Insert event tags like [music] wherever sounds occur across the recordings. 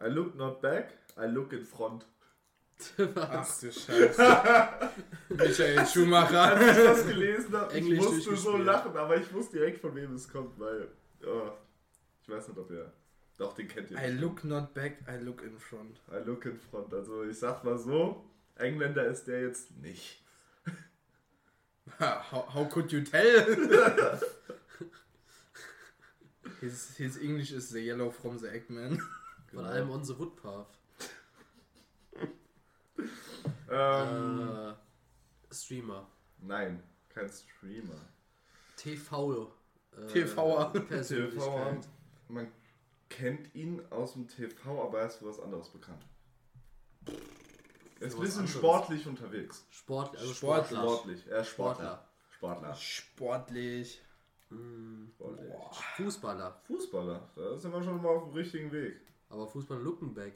I look not back, I look in front. [laughs] Ach du Scheiße. [laughs] Michael Schumacher. Als [laughs] ich das gelesen habe, ich musste so lachen, aber ich wusste direkt, von wem es kommt, weil. Oh, ich weiß nicht, ob ihr. Doch, den kennt ihr. I look not back, I look in front. I look in front. Also, ich sag mal so: Engländer ist der jetzt nicht. How, how could you tell? his, his English is the yellow from the Eggman. Von einem on the Woodpath. [laughs] Ähm, Äh, Streamer. Nein, kein Streamer. TV. Äh, TVer. Persönlichkeit. Man kennt ihn aus dem TV, aber er ist für was anderes bekannt. Er ist ein bisschen anderes. sportlich unterwegs. Sport, also Sportler. Sportler. Sportlich. Er ist Sportler. Sportler. Sportlich. Mm, Sportlich. Fußballer. Fußballer. Da sind wir schon mal auf dem richtigen Weg. Aber Fußballer looken back.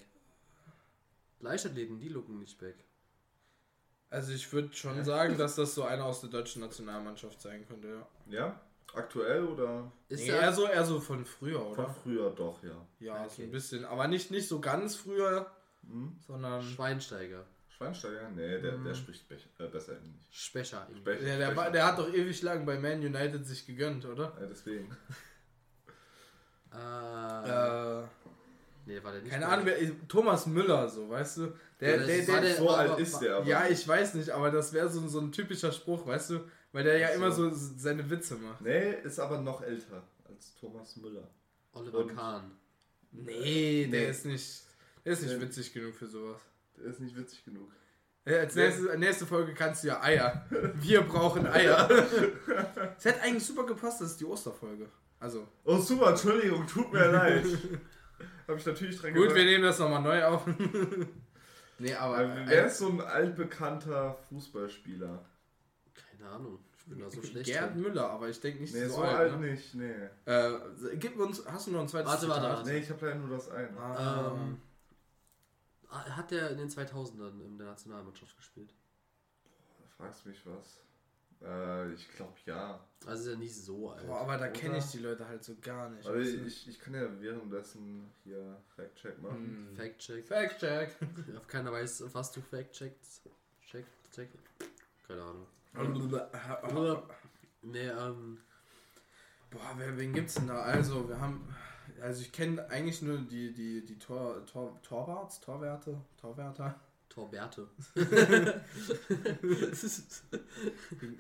Leichtathleten, die looken nicht back. Also ich würde schon sagen, dass das so einer aus der deutschen Nationalmannschaft sein könnte, ja. Ja? Aktuell oder Ist Nee, er eher so, eher so von früher, von oder? früher doch, ja. Ja, so Okay. ein bisschen. Aber nicht, nicht so ganz früher, Hm? sondern... Schweinsteiger? Schweinsteiger? Nee, der, Mhm. der spricht bech- äh, besser Englisch. Specher. irgendwie. Spech- Der, der, war, der hat doch ewig lang bei Man United sich gegönnt, oder? Ja, deswegen. Äh, Äh, nee, war der nicht keine Ahnung, wer, Thomas Müller, so, weißt du? Der, Ja, der, der, war der- so alt ist der aber. ja, ich weiß nicht, aber das wäre so, so ein typischer Spruch, weißt du? Weil der ja so. immer so seine Witze macht. Nee, ist aber noch älter als Thomas Müller. Oliver Und- Kahn. Nee, der Nee. ist nicht, der ist nicht Nee. witzig genug für sowas. Der ist nicht witzig genug. Als nächste, nächste Folge kannst du ja Eier. Wir brauchen Eier. [laughs] Es hätte eigentlich super gepasst, das ist die Osterfolge. Also, Oh, super, Entschuldigung, tut mir leid. [laughs] Hab ich natürlich dran gut, wir gedacht. nehmen das nochmal neu auf. [laughs] nee, aber. Aber Wer ist so ein altbekannter Fußballspieler? Keine Ahnung. Ich bin da so schlecht. Gerd drin. Müller, aber ich denke nicht Nee, so, so alt. alt ne? nicht, nee. Äh, gib uns, hast du noch ein zweites Warte, warte, Zitat? warte. Nee, ich habe leider nur das eine. Ah, Ähm, ah, hat der in den 2000ern in der Nationalmannschaft gespielt? Da fragst du mich was. Äh, ich glaube ja. Also ist er nicht so alt. Boah, aber da Oder? kenne ich die Leute halt so gar nicht. Aber du? ich, ich kann ja währenddessen hier Fact-Check machen. Hm. Fact-Check. Fact check. [laughs] Auf keiner weiß, was du fact-checkst. Check, check. Keine Ahnung. Boah, [laughs] Nee, ähm. wer, wen gibt's denn da? Also, wir haben. Also, ich kenne eigentlich nur die, die, die Tor, Tor, Torwarts, Torwerte, Torwärter, Torberte. [laughs] [laughs]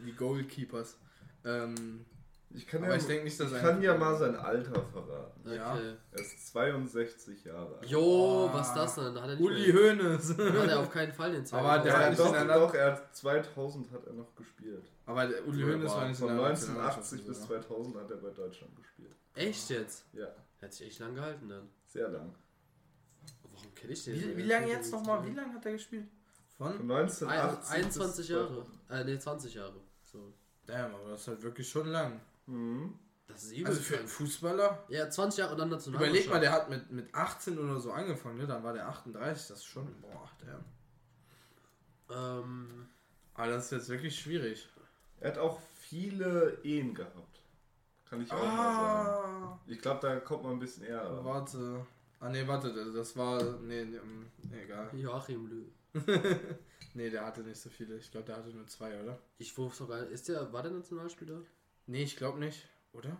die, Goalkeepers. Ähm, Ich kann Aber ja, ich nicht, dass ich kann ja mal sein Alter verraten. Ja. Okay. Er ist 62 Jahre alt. Jo, Oh. was das denn? Da hat er nicht Uli Hoeneß. da hat er auf keinen Fall den Aber der hat zweiten. doch, doch, er hat 2000 hat er noch gespielt. Aber der Uli Hoeneß war nicht Von der 1980 bis Nationalmannschaft, 2000 hat er bei Deutschland gespielt. Echt jetzt? Ja, Hat sich echt lang gehalten dann. sehr lang. Kenne ich den? Wie, wie lange jetzt nochmal? Wie lange hat er gespielt? Von Von? 1980 21 bis Jahre. Äh, nee, 20 Jahre. So. Damn, aber das ist halt wirklich schon lang. Mhm. Das ist übel. Also für einen. Fußballer. ja, 20 Jahre und dann Nationalmannschaft. Überleg mal, der hat mit, mit 18 oder so angefangen, ne? Dann war der 38, das ist schon. Boah, der. Ähm, Aber das ist jetzt wirklich schwierig. Er hat auch viele Ehen gehabt. Kann ich auch mal sagen. Ah, Ich glaube, da kommt man ein bisschen eher. warte. Ah, nee, warte, das war. Nee, nee, ähm, egal. [laughs] Joachim Löw. Nee, der hatte nicht so viele. Ich glaube, der hatte nur zwei, oder? Ich wusste sogar, ist der, war der Nationalspieler? Nee, ich glaube nicht, oder?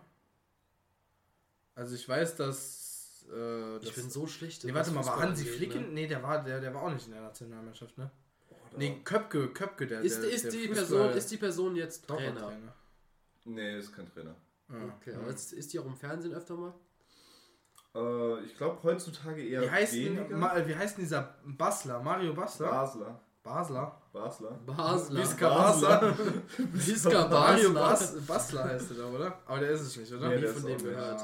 Also ich weiß, dass. Äh, Ich das- bin so schlecht. Nee, warte mal, war Hansi Flicken? Ne? Nee, der war, der, der war auch nicht in der Nationalmannschaft, ne? Da- Nee, Köpke, Köpke, der. Ist, der, ist, der die Fußball- Person, ist die Person jetzt Trainer? Torwarttrainer. Nee, ist kein Trainer. Ah, Okay, ja. aber ist, ist die auch im Fernsehen öfter mal? Äh, ich glaube heutzutage eher Wie heißt, denn, Ma, wie heißt denn dieser Basler? Mario Basler? Basler. Basler? Basler. Basler. Visca Basler. Basler. [laughs] Visca Mario Basler. Bas Basler heißt er da, oder? Aber der ist es nicht, oder? Nee, nie der von ist dem gehört.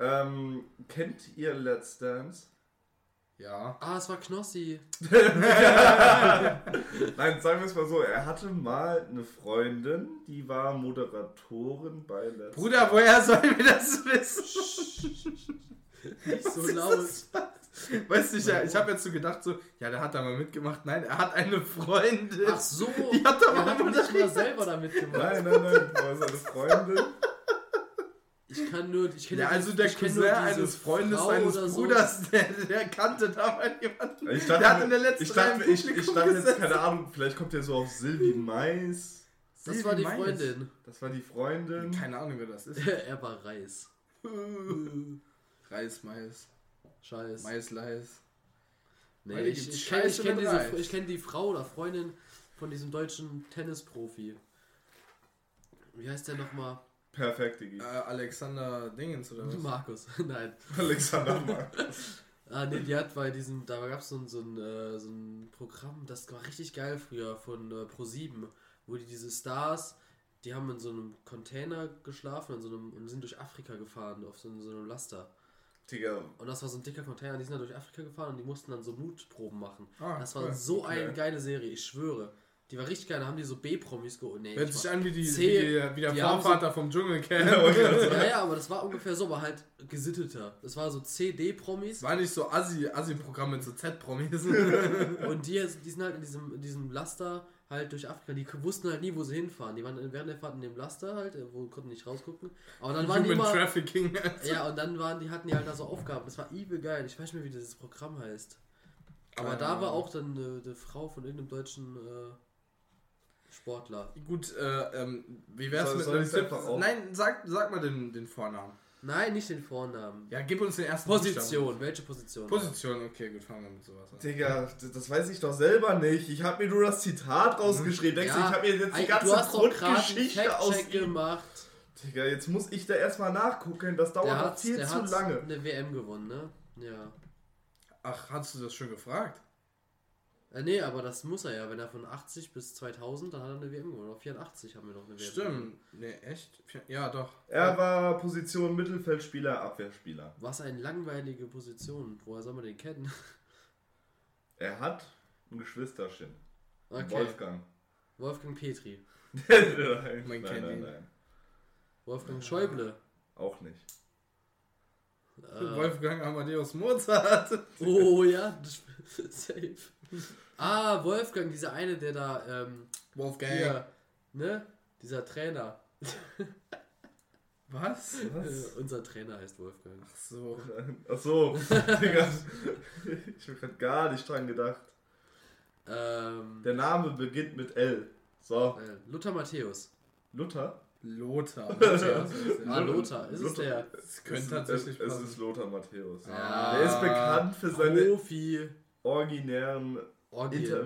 Ähm, kennt ihr Let's Dance? Ja. Ah, es war Knossi. [laughs] Nein, sagen wir es mal so, er hatte mal eine Freundin, die war Moderatorin bei Let's Bruder, woher sollen wir das wissen? Nicht so laut. Weißt du, ich, ich habe jetzt so gedacht, so, ja, der hat da mal mitgemacht. Nein, er hat eine Freundin. Ach so. Die hat da mal hat nicht mal selber damit gemacht. Nein, nein, nein, war seine Freundin. Ich kann nur. Ich Ja, nur- also der Cousin eines Freundes Frau seines oder so. Bruders, der, der kannte da mal jemanden. Ich dachte, der hat in der letzten ich dachte, ich, ich dachte jetzt, keine Ahnung, vielleicht kommt der so auf Sylvie Mais. Das war die Silvi Mais. Freundin. Das war die Freundin. Keine Ahnung, wer das ist. [laughs] er war Reis. [laughs] Reis, Mais, Scheiß. Mais, Leis. Nee, ich, ich kenne kenn diese, ich kenn die Frau oder Freundin von diesem deutschen Tennisprofi. Wie heißt der nochmal? Perfekt, Digi. Äh, Alexander Dingens oder was? Markus. [laughs] Nein. Alexander [laughs] Markus. Ah, nee, die hat bei diesem, da gab es so ein, so, ein, äh, so ein Programm, das war richtig geil früher von äh, Pro7, wo die diese Stars, die haben in so einem Container geschlafen in so einem, und sind durch Afrika gefahren, auf so, einem- so einem Laster. Digga, Und das war so ein dicker Container, die sind dann durch Afrika gefahren und die mussten dann so Mutproben machen. Ah, das war cool. so Okay. eine geile Serie, ich schwöre. Die war richtig geil, da haben die so B-Promis geholt. Nee, Hört ich sich an wie, die, C- wie, die, wie der die Vorvater vom Dschungelcamp. ja, [laughs] ja, aber das war ungefähr so, aber halt gesitteter. Das war so CD-Promis. War nicht so Assi- Assi-Programm mit so Z-Promis. [laughs] Und die, [laughs] die sind halt in diesem, in diesem Laster halt durch Afrika. Die wussten halt nie, wo sie hinfahren. Die waren während der Fahrt in dem Laster halt, äh, wo konnten nicht rausgucken. Aber dann waren die Human immer. Trafficking. Ja, und dann waren die, hatten die halt da so Aufgaben. Das war übel geil. Ich weiß nicht mehr, wie dieses Programm heißt. Aber Keine da war auch dann eine, eine Frau von irgendeinem deutschen äh, Sportler. Gut, äh, ähm, wie wär's Soll- mit soll einem ich's Tipp? einfach auch? Nein, sag, sag mal den, den Vornamen. Nein, nicht den Vornamen. Ja, gib uns den ersten Position. Welche Position? Buchstaben. Position, okay, gut, fangen wir mit sowas an. Digga, das weiß ich doch selber nicht. Ich habe mir nur das Zitat rausgeschrieben. Denkst du, ich habe mir jetzt die ganze du hast Grundgeschichte aus gemacht. Digga, jetzt muss ich da erstmal nachgucken. Das dauert Der noch hat, viel der zu hat lange. eine WM gewonnen, ne? Ja. Ach, hast du das schon gefragt? Äh, nee, aber das muss er ja. Wenn er von 80 bis 2000, dann hat er eine WM gewonnen. Auf 84 haben wir noch eine WM gewonnen. Stimmt. Nee, echt? Ja, doch. Er war Position Mittelfeldspieler, Abwehrspieler. Was eine langweilige Position. Woher soll man den kennen? [laughs] Er hat ein Geschwisterchen. Okay. Wolfgang. Wolfgang Petri. [laughs] nein, Man nein, kennt nein, ihn. nein. Wolfgang Schäuble. Auch nicht. Äh, Wolfgang Amadeus Mozart. [laughs] oh ja, das- [laughs] safe. Ah, Wolfgang, dieser eine, der da, ähm, Wolfgang. hier, ne? Dieser Trainer. [laughs] Was? Äh, unser Trainer heißt Wolfgang. Ach so. Ach so, Digga. Ich hab grad gar nicht dran gedacht. Ähm, Der Name beginnt mit L. So, äh, Luther Matthäus. Luther? Lothar. [laughs] Ah, Lothar, ist es der? Das könnte Es- tatsächlich es, es ist Lothar Matthäus. Ja. Er ist bekannt für seine Profi. originären Orgien. Inter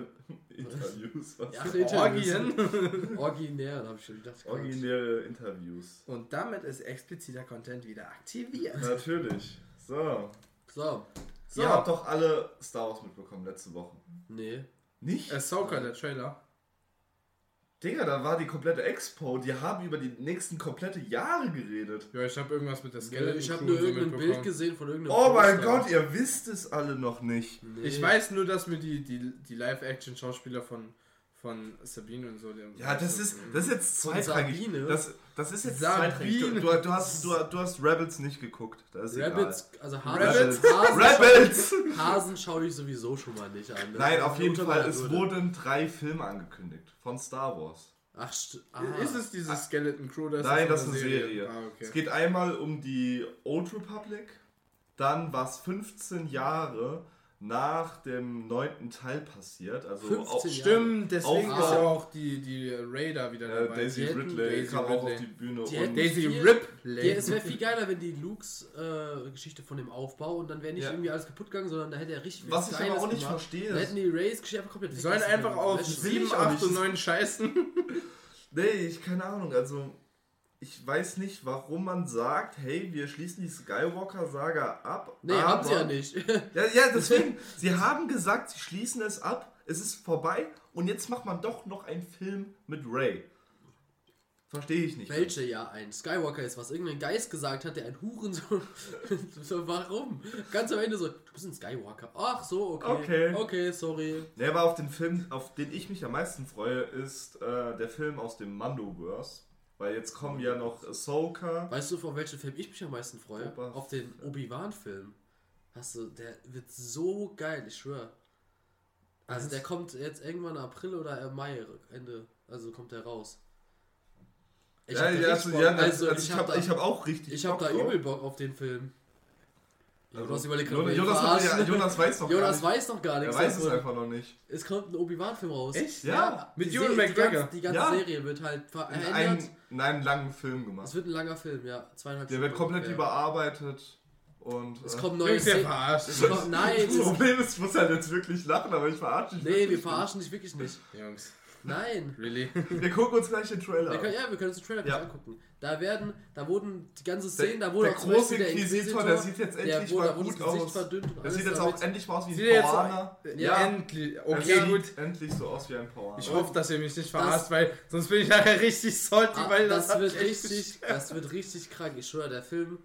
Interviews. Was? Ja, ach, Interviews. Orgien. [laughs] Originär, habe ich schon gedacht. Originäre Interviews. Und damit ist expliziter Content wieder aktiviert. Natürlich. So. So, So. Ihr habt doch alle Star Wars mitbekommen letzte Woche. nee. Nicht? Ahsoka, der Trailer. Digga, da war die komplette Expo. Die haben über die nächsten komplette Jahre geredet. Ja, ich habe irgendwas mit der Skeleton Ich habe nur irgendein Bild mitbekommen. gesehen von irgendeinem Oh mein Poster. Gott, ihr wisst es alle noch nicht. Nee. Ich weiß nur, dass mir die, die, die Live-Action-Schauspieler von, von Sabine und so. die- Ja, das ist, das ist jetzt zweitrangig. Sabine? Das, das ist jetzt Sabine. zweitrangig. Du, du, du, hast, du, du hast Rebels nicht geguckt. Das ist Rabbits, also Hasen, Rebels. Hasen, egal. Rebels! Hasen schaue ich sowieso schon mal nicht an. Das Nein, auf jeden Fall. Es wurden drei Filme angekündigt von Star Wars. Ach, st- ah. Ist es diese Skeleton Crew? Das Nein, ist das ist eine Serie. Ah, okay. Es geht einmal um die Old Republic, dann was 15 Jahre nach dem neunten Teil passiert. Also 15 auch, Jahre. Stimmt, deswegen Auf- ist ja auch die, die Raider wieder äh, dabei. Daisy Die hätten Ridley Daisy kam auch Ridley. auf die Bühne. Die und Daisy Ripley. Es wäre viel geiler, wenn die Lukes äh, Geschichte von dem Aufbau und dann wäre nicht Ja. irgendwie alles kaputt gegangen, sondern da hätte er richtig viel was ich aber auch nicht gemacht. verstehe. Da hätten die Rays Geschichte einfach komplett Die sollen einfach auf Weißt du? will 7, ich auch 8 nicht. und 9 scheißen. [laughs] Nee, ich keine Ahnung. Also, ich weiß nicht, warum man sagt, hey, wir schließen die Skywalker-Saga ab. Nee, aber- haben sie ja nicht. Ja, ja, deswegen, sie haben gesagt, sie schließen es ab, es ist vorbei und jetzt macht man doch noch einen Film mit Ray. Verstehe ich nicht. Welche ja ein Skywalker ist, was irgendein Geist gesagt hat, der ein Hurensohn. [laughs] so, warum? Ganz am Ende so, du bist ein Skywalker. Ach so, okay. Okay. Okay, sorry. Nee, aber auf den Film, auf den ich mich am meisten freue, ist äh, der Film aus dem Mandoverse. Weil jetzt kommen ja noch Ahsoka. Weißt du, auf welchen Film ich mich am meisten freue? Boba auf den Obi-Wan-Film. Hast du, der wird so geil, ich schwöre. Also Was? der kommt jetzt irgendwann April oder Mai, Ende. Also kommt der raus. Ich ja, hab ja, also, ja, also, also ich ich hab habe da, hab auch richtig ich hab Bock da übel Bock auf den Film. Jonas Also, überlegt Jonas, gerade, Jonas, Jonas, ja, Jonas weiß noch Jonas gar nicht. weiß noch gar Er nichts. weiß es einfach noch nicht. Es kommt ein Obi-Wan-Film raus. Echt? Ja, Mit Die Ewan Se- die McGregor. ganze, die ganze Ja. Serie wird halt In, verändert. einen, in einem langen Film gemacht. Es wird ein langer Film, ja. Zweieinhalb Der wird Stunden komplett ungefähr. überarbeitet und. Es äh, kommen neue Szenen. verarscht. Es kommt, nein, Das Problem ist, ich muss halt jetzt wirklich lachen, aber ich verarsche dich. nee, wirklich wir verarschen dich wirklich nicht. Jungs, Nein. really? [laughs] Wir gucken uns gleich den Trailer an. ja, wir können uns den Trailer Ja. angucken. Da werden, da wurden die ganze Der, Szenen, da wurde der auch zum große der Inquisitor, der sieht jetzt der endlich wurde, mal da wurde gut das aus. verdünnt und Der sieht jetzt auch endlich mal aus wie ein er jetzt Poaner. Ja, endlich. Er Okay, sieht gut. endlich so aus wie ein Poaner. Ich hoffe, dass ihr mich nicht Das- verarscht, weil sonst bin ich nachher richtig salty, Ah, weil das, hat wird richtig, das wird richtig krank. Ich schwöre, der Film,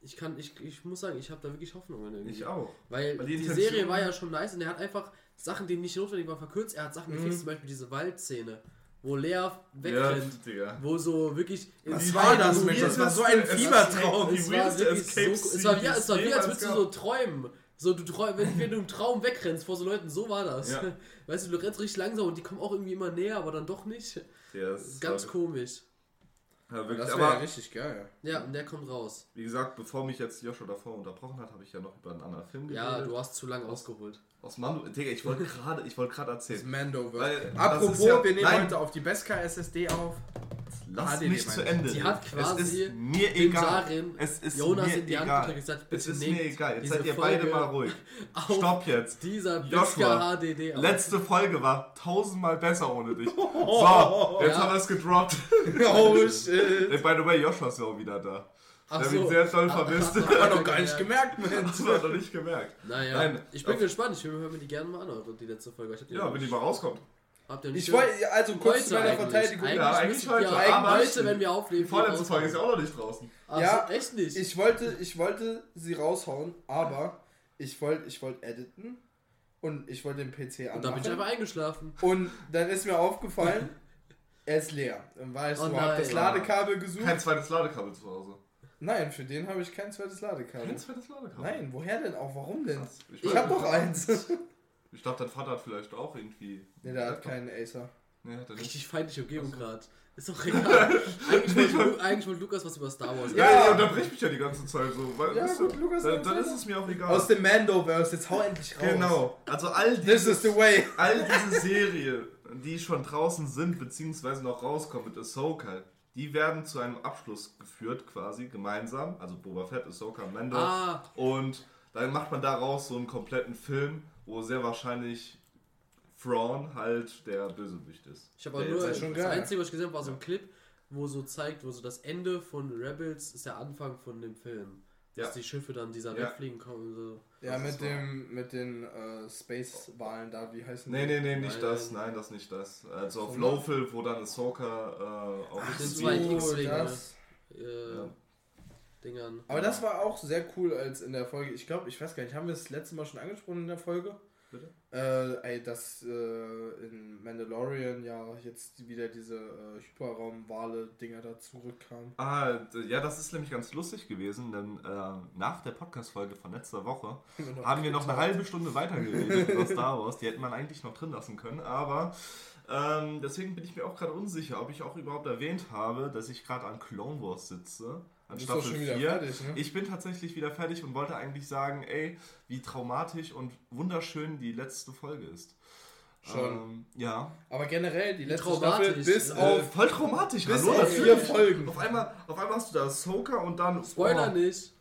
ich kann, ich, ich muss sagen, ich habe da wirklich Hoffnung in Ich auch. Weil, Weil die die, Serie war ja schon nice und er hat einfach Sachen, die nicht notwendig waren, verkürzt. Er hat Sachen Mhm. gefixt, zum Beispiel diese Waldszene, wo Lea Ja, wegrennt, Digga. wo so wirklich. in Was war das, Mensch? Das war so ein Fiebertraum. Es war so, es war wie, es war wie als würdest du so träumen. So, du träum, wenn, wenn du im Traum wegrennst vor so Leuten, so war das. Ja. [laughs] Weißt du, du rennst richtig langsam und die kommen auch irgendwie immer näher, aber dann doch nicht. Ja, Das ganz komisch. Ja, wirklich. Das wäre ja richtig geil. Ja, und der kommt raus. wie gesagt, bevor mich jetzt Joshua davor unterbrochen hat, habe ich ja noch über einen anderen Film Ja, geredet. du hast zu lange ausgeholt. Aus Mando. Digga, ich wollte [laughs] gerade ich wollte gerade Das erzählen. Mando wird. Apropos, ja- wir nehmen nein. heute auf die Beskar SSD auf. Lass HDD mich zu. Ende. Die hat quasi es ist mir egal. Sarin Es ist Jonas mir in die Hand egal. und gesagt, es bitte ist nehmt mir egal. Jetzt seid ihr beide Folge mal ruhig. [laughs] Stopp jetzt. dieser Joshua, HDD auf. Letzte Folge war tausendmal besser ohne dich. [laughs] So, jetzt Ja. haben wir es gedroppt. [laughs] oh shit. Hey, by the way, Joshua ist ja auch wieder da. Ach Der so. sehr Ach, vermisst. Hab ach, noch gar nicht gemerkt, Mensch. Das war noch nicht gemerkt. Naja, Nein, ich bin gespannt. Ich höre mir die gerne mal an, eure- die letzte Folge. Ja, wenn die mal rauskommt. Habt ihr nicht Ich wollte, also kurz zu meiner eigentlich. Verteidigung. Eigentlich, Ja, eigentlich heute. wir Aber heute, wenn wir Die aufnehmen. vorletzte Folge ist ja auch noch nicht draußen. Ach Ja, echt nicht. Ich wollte, ich wollte sie raushauen, aber ich wollte, ich wollte editen und ich wollte den PC und dann bin ich anmachen. einfach eingeschlafen. Und dann ist mir aufgefallen, [laughs] er ist leer. Dann war ich so, Oh hab das. Ladekabel gesucht. Kein zweites Ladekabel zu Hause. Nein, für den habe ich kein zweites Ladekabel. Kein zweites Ladekabel? Nein, woher denn auch? Warum denn? Krass. Ich, Ich habe doch eins. [laughs] Ich dachte, dein Vater hat vielleicht auch irgendwie. Ne, der hat keinen Acer. Nee, hat er nicht. Richtig feindliche Umgebung gerade. Ist doch egal. eigentlich, wollte, Lu- eigentlich wollte Lukas was über Star Wars Ja, Ja. ja, unterbrich mich ja die ganze Zeit so. Weil, Ja, weißt du, gut, Lukas, dann, dann ist es mir auch egal. Aus dem Mandoverse, jetzt hau endlich raus. genau. Also all This is diese, the way. all diese Serien, die schon draußen sind, beziehungsweise noch rauskommen mit Ahsoka, die werden zu einem Abschluss geführt, quasi gemeinsam. Also Boba Fett, Ahsoka, Mando. Ah, Und dann macht man daraus so einen kompletten Film, wo sehr wahrscheinlich Thrawn halt der Bösewicht ist. ich habe aber Der nur. schon Das geil. Einzige, was ich gesehen habe, war so ein Clip, wo so zeigt, wo so das Ende von Rebels ist der Anfang von dem Film. Dass Ja. die Schiffe dann dieser Ja. wegfliegen kommen. So. Ja, mit dem, mit den äh, Space-Wahlen da, wie heißen Nee, nee, nee, nicht Nein. das, nein, das nicht das. Also auf? Lowfill, wo dann Ahsoka äh, auf Ach, dem den zwei X-Wing, das. Äh, Ja. Dingern. Aber das war auch sehr cool als in der Folge. Ich glaube, ich weiß gar nicht, haben wir das letzte Mal schon angesprochen in der Folge? Bitte? Äh, ey, dass äh, in Mandalorian ja jetzt wieder diese äh, Hyperraum-Wale-Dinger da zurückkamen. Ah, ja, das ist nämlich ganz lustig gewesen, denn äh, nach der Podcast-Folge von letzter Woche haben wir noch eine halbe Stunde weitergeredet über Star Wars. Die hätte man eigentlich noch drin lassen können, aber ähm, deswegen bin ich mir auch gerade unsicher, ob ich auch überhaupt erwähnt habe, dass ich gerade an Clone Wars sitze. An doch Staffel schon wieder 4. fertig, ne? Ich bin tatsächlich wieder fertig und wollte eigentlich sagen, ey, wie traumatisch und wunderschön die letzte Folge ist. Schon. Ähm, ja. Aber generell, die letzte. Staffel bis Äh, auf, voll traumatisch. bis hallo, auf vier. Folgen. Auf einmal, auf einmal hast du da Ahsoka und dann... Spoiler oh, nicht.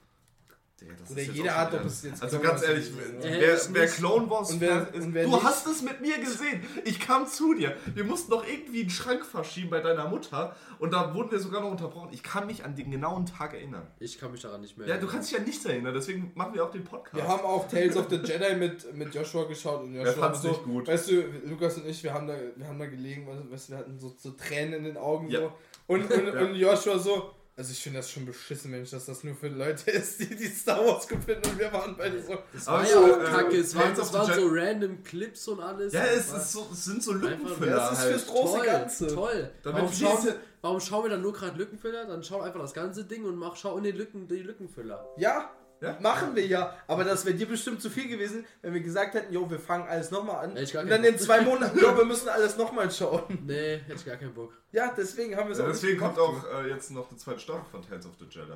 Digga, das Oder ist jetzt jeder hat doch bis jetzt Also Clone ganz ehrlich, wer, wer. Clone Wars Und wer- ist, und wer du nicht- hast es mit mir gesehen. Ich kam zu dir. Wir mussten doch irgendwie einen Schrank verschieben bei deiner Mutter und da wurden wir sogar noch unterbrochen. Ich kann mich an den genauen Tag erinnern. Ich kann mich daran nicht mehr Ja, du kannst dich ja nicht erinnern, deswegen machen wir auch den Podcast. Wir haben auch Tales of the Jedi mit, mit Joshua geschaut und Joshua fand's so, nicht gut. weißt du, Lukas und ich, wir haben da, wir haben da gelegen, weißt du, wir hatten so, so Tränen in den Augen Ja. so. Und, und, [laughs] Ja. und Joshua so, also ich finde das schon beschissen, Mensch, dass das nur für Leute ist, die die Star Wars gut finden und wir waren beide so. Das war so, ja auch äh, kacke. Es waren, the waren so random Clips und alles. ja, es, so, es sind so Lückenfüller Das ist halt. fürs große toll, Ganze. Toll. Damit Warum wir schauen, diese- warum schauen wir dann nur gerade Lückenfüller? Dann schau einfach das ganze Ding und mach, schau in die Lücken, die Lückenfüller. Ja, Ja? Machen wir ja. Aber das wäre dir bestimmt zu viel gewesen, wenn wir gesagt hätten, jo, wir fangen alles nochmal an. Hätte ich gar Und dann in zwei Monaten, jo, wir [laughs] müssen alles nochmal schauen. Nee, hätte ich gar keinen Bock. Ja, deswegen haben wir es Ja, auch deswegen nicht kommt auch äh, jetzt noch die zweite Staffel von Tales of the Jedi.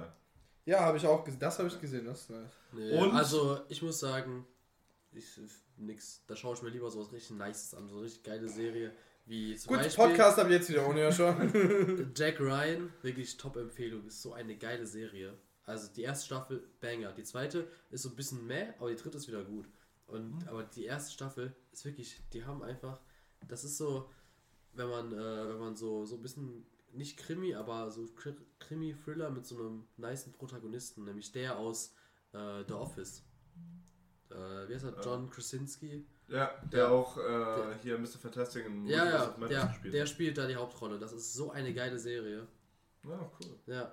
Ja, habe ich auch gesehen. Das habe ich gesehen, das ist nice. Nee, Und- also, ich muss sagen, ich, nix. Da schaue ich mir lieber so was richtig Nices an. So eine richtig geile Serie. Wie zum Gut, Beispiel Podcast habe ich jetzt wieder ohne ja schon. [laughs] Jack Ryan. Wirklich Top-Empfehlung. Ist so eine geile Serie. Also, die erste Staffel, Banger. Die zweite ist so ein bisschen meh, aber die dritte ist wieder gut. Und, Mhm. Aber die erste Staffel ist wirklich, die haben einfach, das ist so, wenn man, äh, wenn man so, so ein bisschen, nicht Krimi, aber so Kri- Krimi-Thriller mit so einem nicen Protagonisten, nämlich der aus äh, The Office. Äh, wie heißt er? John Krasinski? Ja, der Ja. auch äh, hier Mr. Fantastic in Ja, ja, der, gespielt der spielt da die Hauptrolle. Das ist so eine geile Serie. Ja, cool. Ja.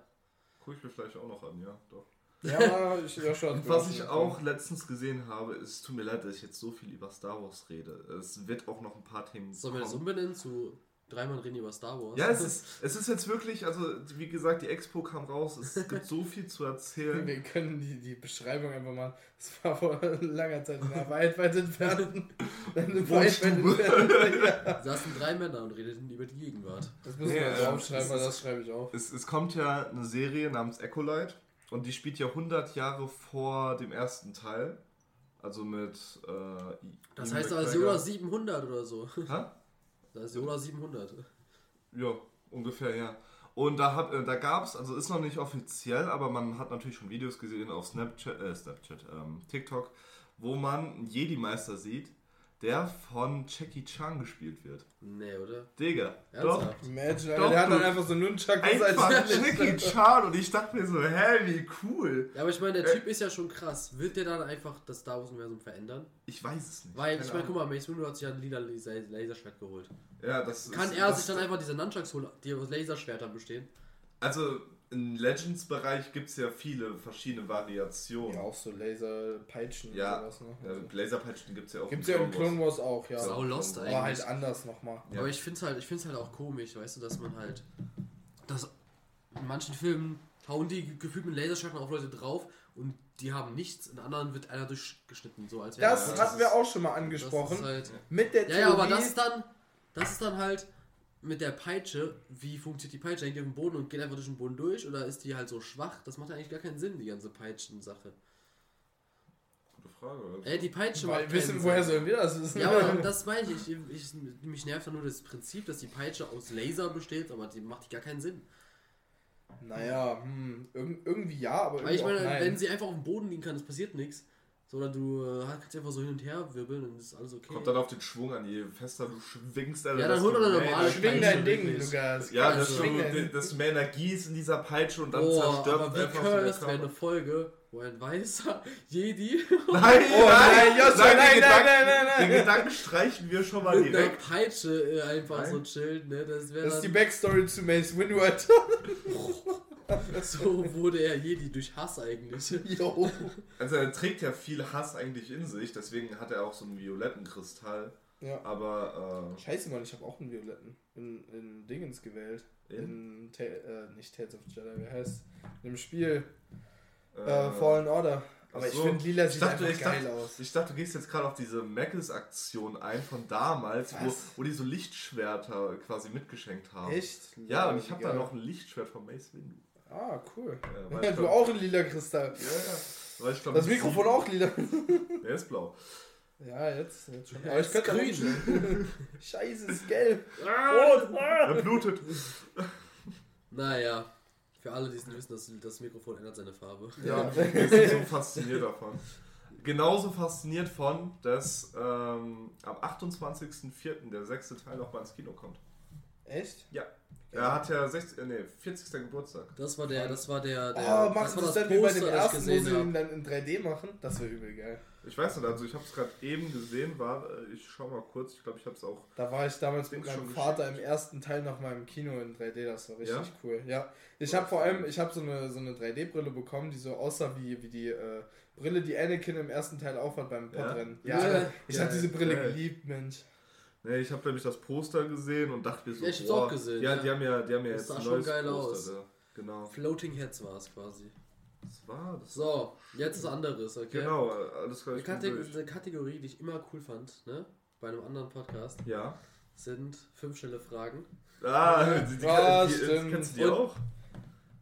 Guck ich mir vielleicht auch noch an, ja, doch. ja, ich, [laughs] ja schon. Was ich auch letztens gesehen habe, ist, es tut mir leid, dass ich jetzt so viel über Star Wars rede. Es wird auch noch ein paar Themen Sollen wir das umbenennen zu dreimal reden über Star Wars? Ja, es [laughs] ist, es ist jetzt wirklich, also wie gesagt, die Expo kam raus, es gibt so viel zu erzählen. Wir können die, die Beschreibung einfach mal. Das war vor langer Zeit in einer weit, [laughs] weit entfernten. Eine weit, weit entfernten. Ja. Da saßen drei Männer und redeten über die Gegenwart. Das müssen wir ähm, aufschreiben, es weil das schreibe ich auf. Es, es kommt ja eine Serie namens Echolite und die spielt ja 100 Jahre vor dem ersten Teil. Also mit. Äh, Das Ian heißt, McGregor. Yoda 700 oder so. Hä? Da ist Yoda 700. Ja, ungefähr, ja. Und da, hat, äh, da gab es, also ist noch nicht offiziell, aber man hat natürlich schon Videos gesehen auf Snapchat, äh, Snapchat, ähm, TikTok, wo man Jedi-Meister sieht, der von Jackie Chan gespielt wird. Nee, oder? Digga, doch. Ernsthaft? Imagine, Doch, der hat dann einfach so Nunchuck Einfach Jackie Chan und ich dachte mir so, hä, wie cool. Ja, aber ich meine, der Äh. Typ ist ja schon krass. Wird der dann einfach das Star Wars-Universum verändern? Ich weiß es nicht. Weil, Keine ich meine, guck mal, Mace Windu hat sich ja ein lila Laser Laserschwert geholt. Ja, das Kann ist, er das, sich dann einfach diese Nunchucks holen, die aus Laserschwertern bestehen? Also im Legends-Bereich gibt es ja viele verschiedene Variationen. Ja, auch so Laserpeitschen Ja. und sowas. Ne? Ja, Laserpeitschen gibt es ja auch Gibt's ja in Clone Wars auch, ja. Sau lost Aber eigentlich. Aber halt anders nochmal. Ja. Aber ich finde es halt, ich find's halt auch komisch, weißt du, dass man halt. Dass in manchen Filmen hauen die gefühlt mit Laserschwertern auf Leute drauf und die haben nichts, in anderen wird einer durchgeschnitten, so als wäre Das hatten wir auch schon mal angesprochen. Das ist halt, Mit der ja, ja, aber Theorie- das ist dann. Das ist dann halt mit der Peitsche. Wie funktioniert die Peitsche? Hängt die auf dem Boden und geht einfach durch den Boden durch? Oder ist die halt so schwach? Das macht ja eigentlich gar keinen Sinn, die ganze Peitschen-Sache. Gute Frage. Also. Ey, die Peitsche Weil macht wissen, woher sollen wir das wissen? Ja, aber [laughs] das meine ich. ich, ich. Mich nervt dann nur das Prinzip, dass die Peitsche aus Laser besteht, aber die macht gar keinen Sinn. Naja, hm, irg irgendwie ja, aber Weil ich meine, auch nein. wenn sie einfach auf dem Boden liegen kann, es passiert nichts. Sondern du äh, kannst einfach so hin und her wirbeln und ist alles okay. Kommt dann auf den Schwung an, je fester du schwingst, Alter, Ja, dann desto hol doch eine mehr normale Energie- Schwing dein Ding. Lukas. Ja, Also- desto, desto mehr Energie ist in dieser Peitsche und dann Boah, zerstört aber wie einfach so der wäre eine. Folge, wo ein weißer Jedi Nein, Oh nein, Joshua, den nein, nein, Gedanken- nein, nein, nein. Den Gedanken streichen wir schon mal mit direkt. Peitsche äh, einfach Nein. so chillt, ne? Das wäre Das ist die Backstory zu Mace Windu, Alter. [laughs] so wurde er Jedi durch Hass eigentlich. [laughs] Jo. Also er trägt ja viel Hass eigentlich in sich, deswegen hat er auch so einen violetten Kristall. Ja. Aber Scheiße, Mann, ich habe auch einen Violetten in, in Dingens gewählt. äh, In, Ta äh, nicht Tales of the Jedi, wie heißt In dem Spiel äh, äh, Fallen Order. Aber ach ich so. finde lila Ich sieht dachte, einfach ich geil dachte, aus. ich dachte, du gehst jetzt gerade auf diese Mackles-Aktion ein von damals, wo, wo die so Lichtschwerter quasi mitgeschenkt haben. Echt? Ja, und Lila, ich habe da noch ein Lichtschwert von Mace Windu. Ah, cool. Ja, [laughs] Ja, ich du glaub- auch ein lila Kristall. Ja, ja. Ich glaub, Das Mikrofon auch lila. [laughs] Der ist blau. Ja, jetzt, jetzt schon. Ja, Aber ich könnte grün. [laughs] Scheiße, ist gelb. Er blutet. Naja, für alle, die es nicht wissen, das, das Mikrofon ändert seine Farbe. Ja, [laughs] wir sind so fasziniert davon. Genauso fasziniert von, dass ähm, am 28.04. der sechste Teil noch mal ins Kino kommt. Echt? Ja. Er hat ja 60, äh, nee, 40. Geburtstag. Das war der, das war der, der Oh, machen das war das dann wie bei dem das ersten, wo sie ihn dann in 3D machen? Das wäre übel geil. Ich weiß nicht, also ich habe es gerade eben gesehen, war, äh, ich schau mal kurz, ich glaube, ich habe es auch. Da war ich damals mit meinem schon Vater im ersten Teil noch mal im Kino in 3D, das war richtig Ja? cool. Ja, ich habe vor allem, ich habe so eine, so eine 3D-Brille bekommen, die so aussah wie, wie die äh, Brille, die Anakin im ersten Teil aufhat beim Ja? Podrennen. Ja, Ja, ich habe diese Brille geliebt, Mensch. Nee, ich habe nämlich das Poster gesehen und dachte mir so, Ja, ich hab's auch gesehen, Ja, ja. die haben ja, die haben ja Das jetzt sah ein schon neues geil Poster aus. da. Genau. Floating Heads war es quasi. Das war das. So, jetzt was anderes, okay? Genau, alles klar. Eine, Kategor eine Kategorie, die ich immer cool fand, ne? Bei einem anderen Podcast, Ja. sind fünf schnelle Fragen. Ah, die, die, Ah, die, die stimmt. kennst du die Und- auch?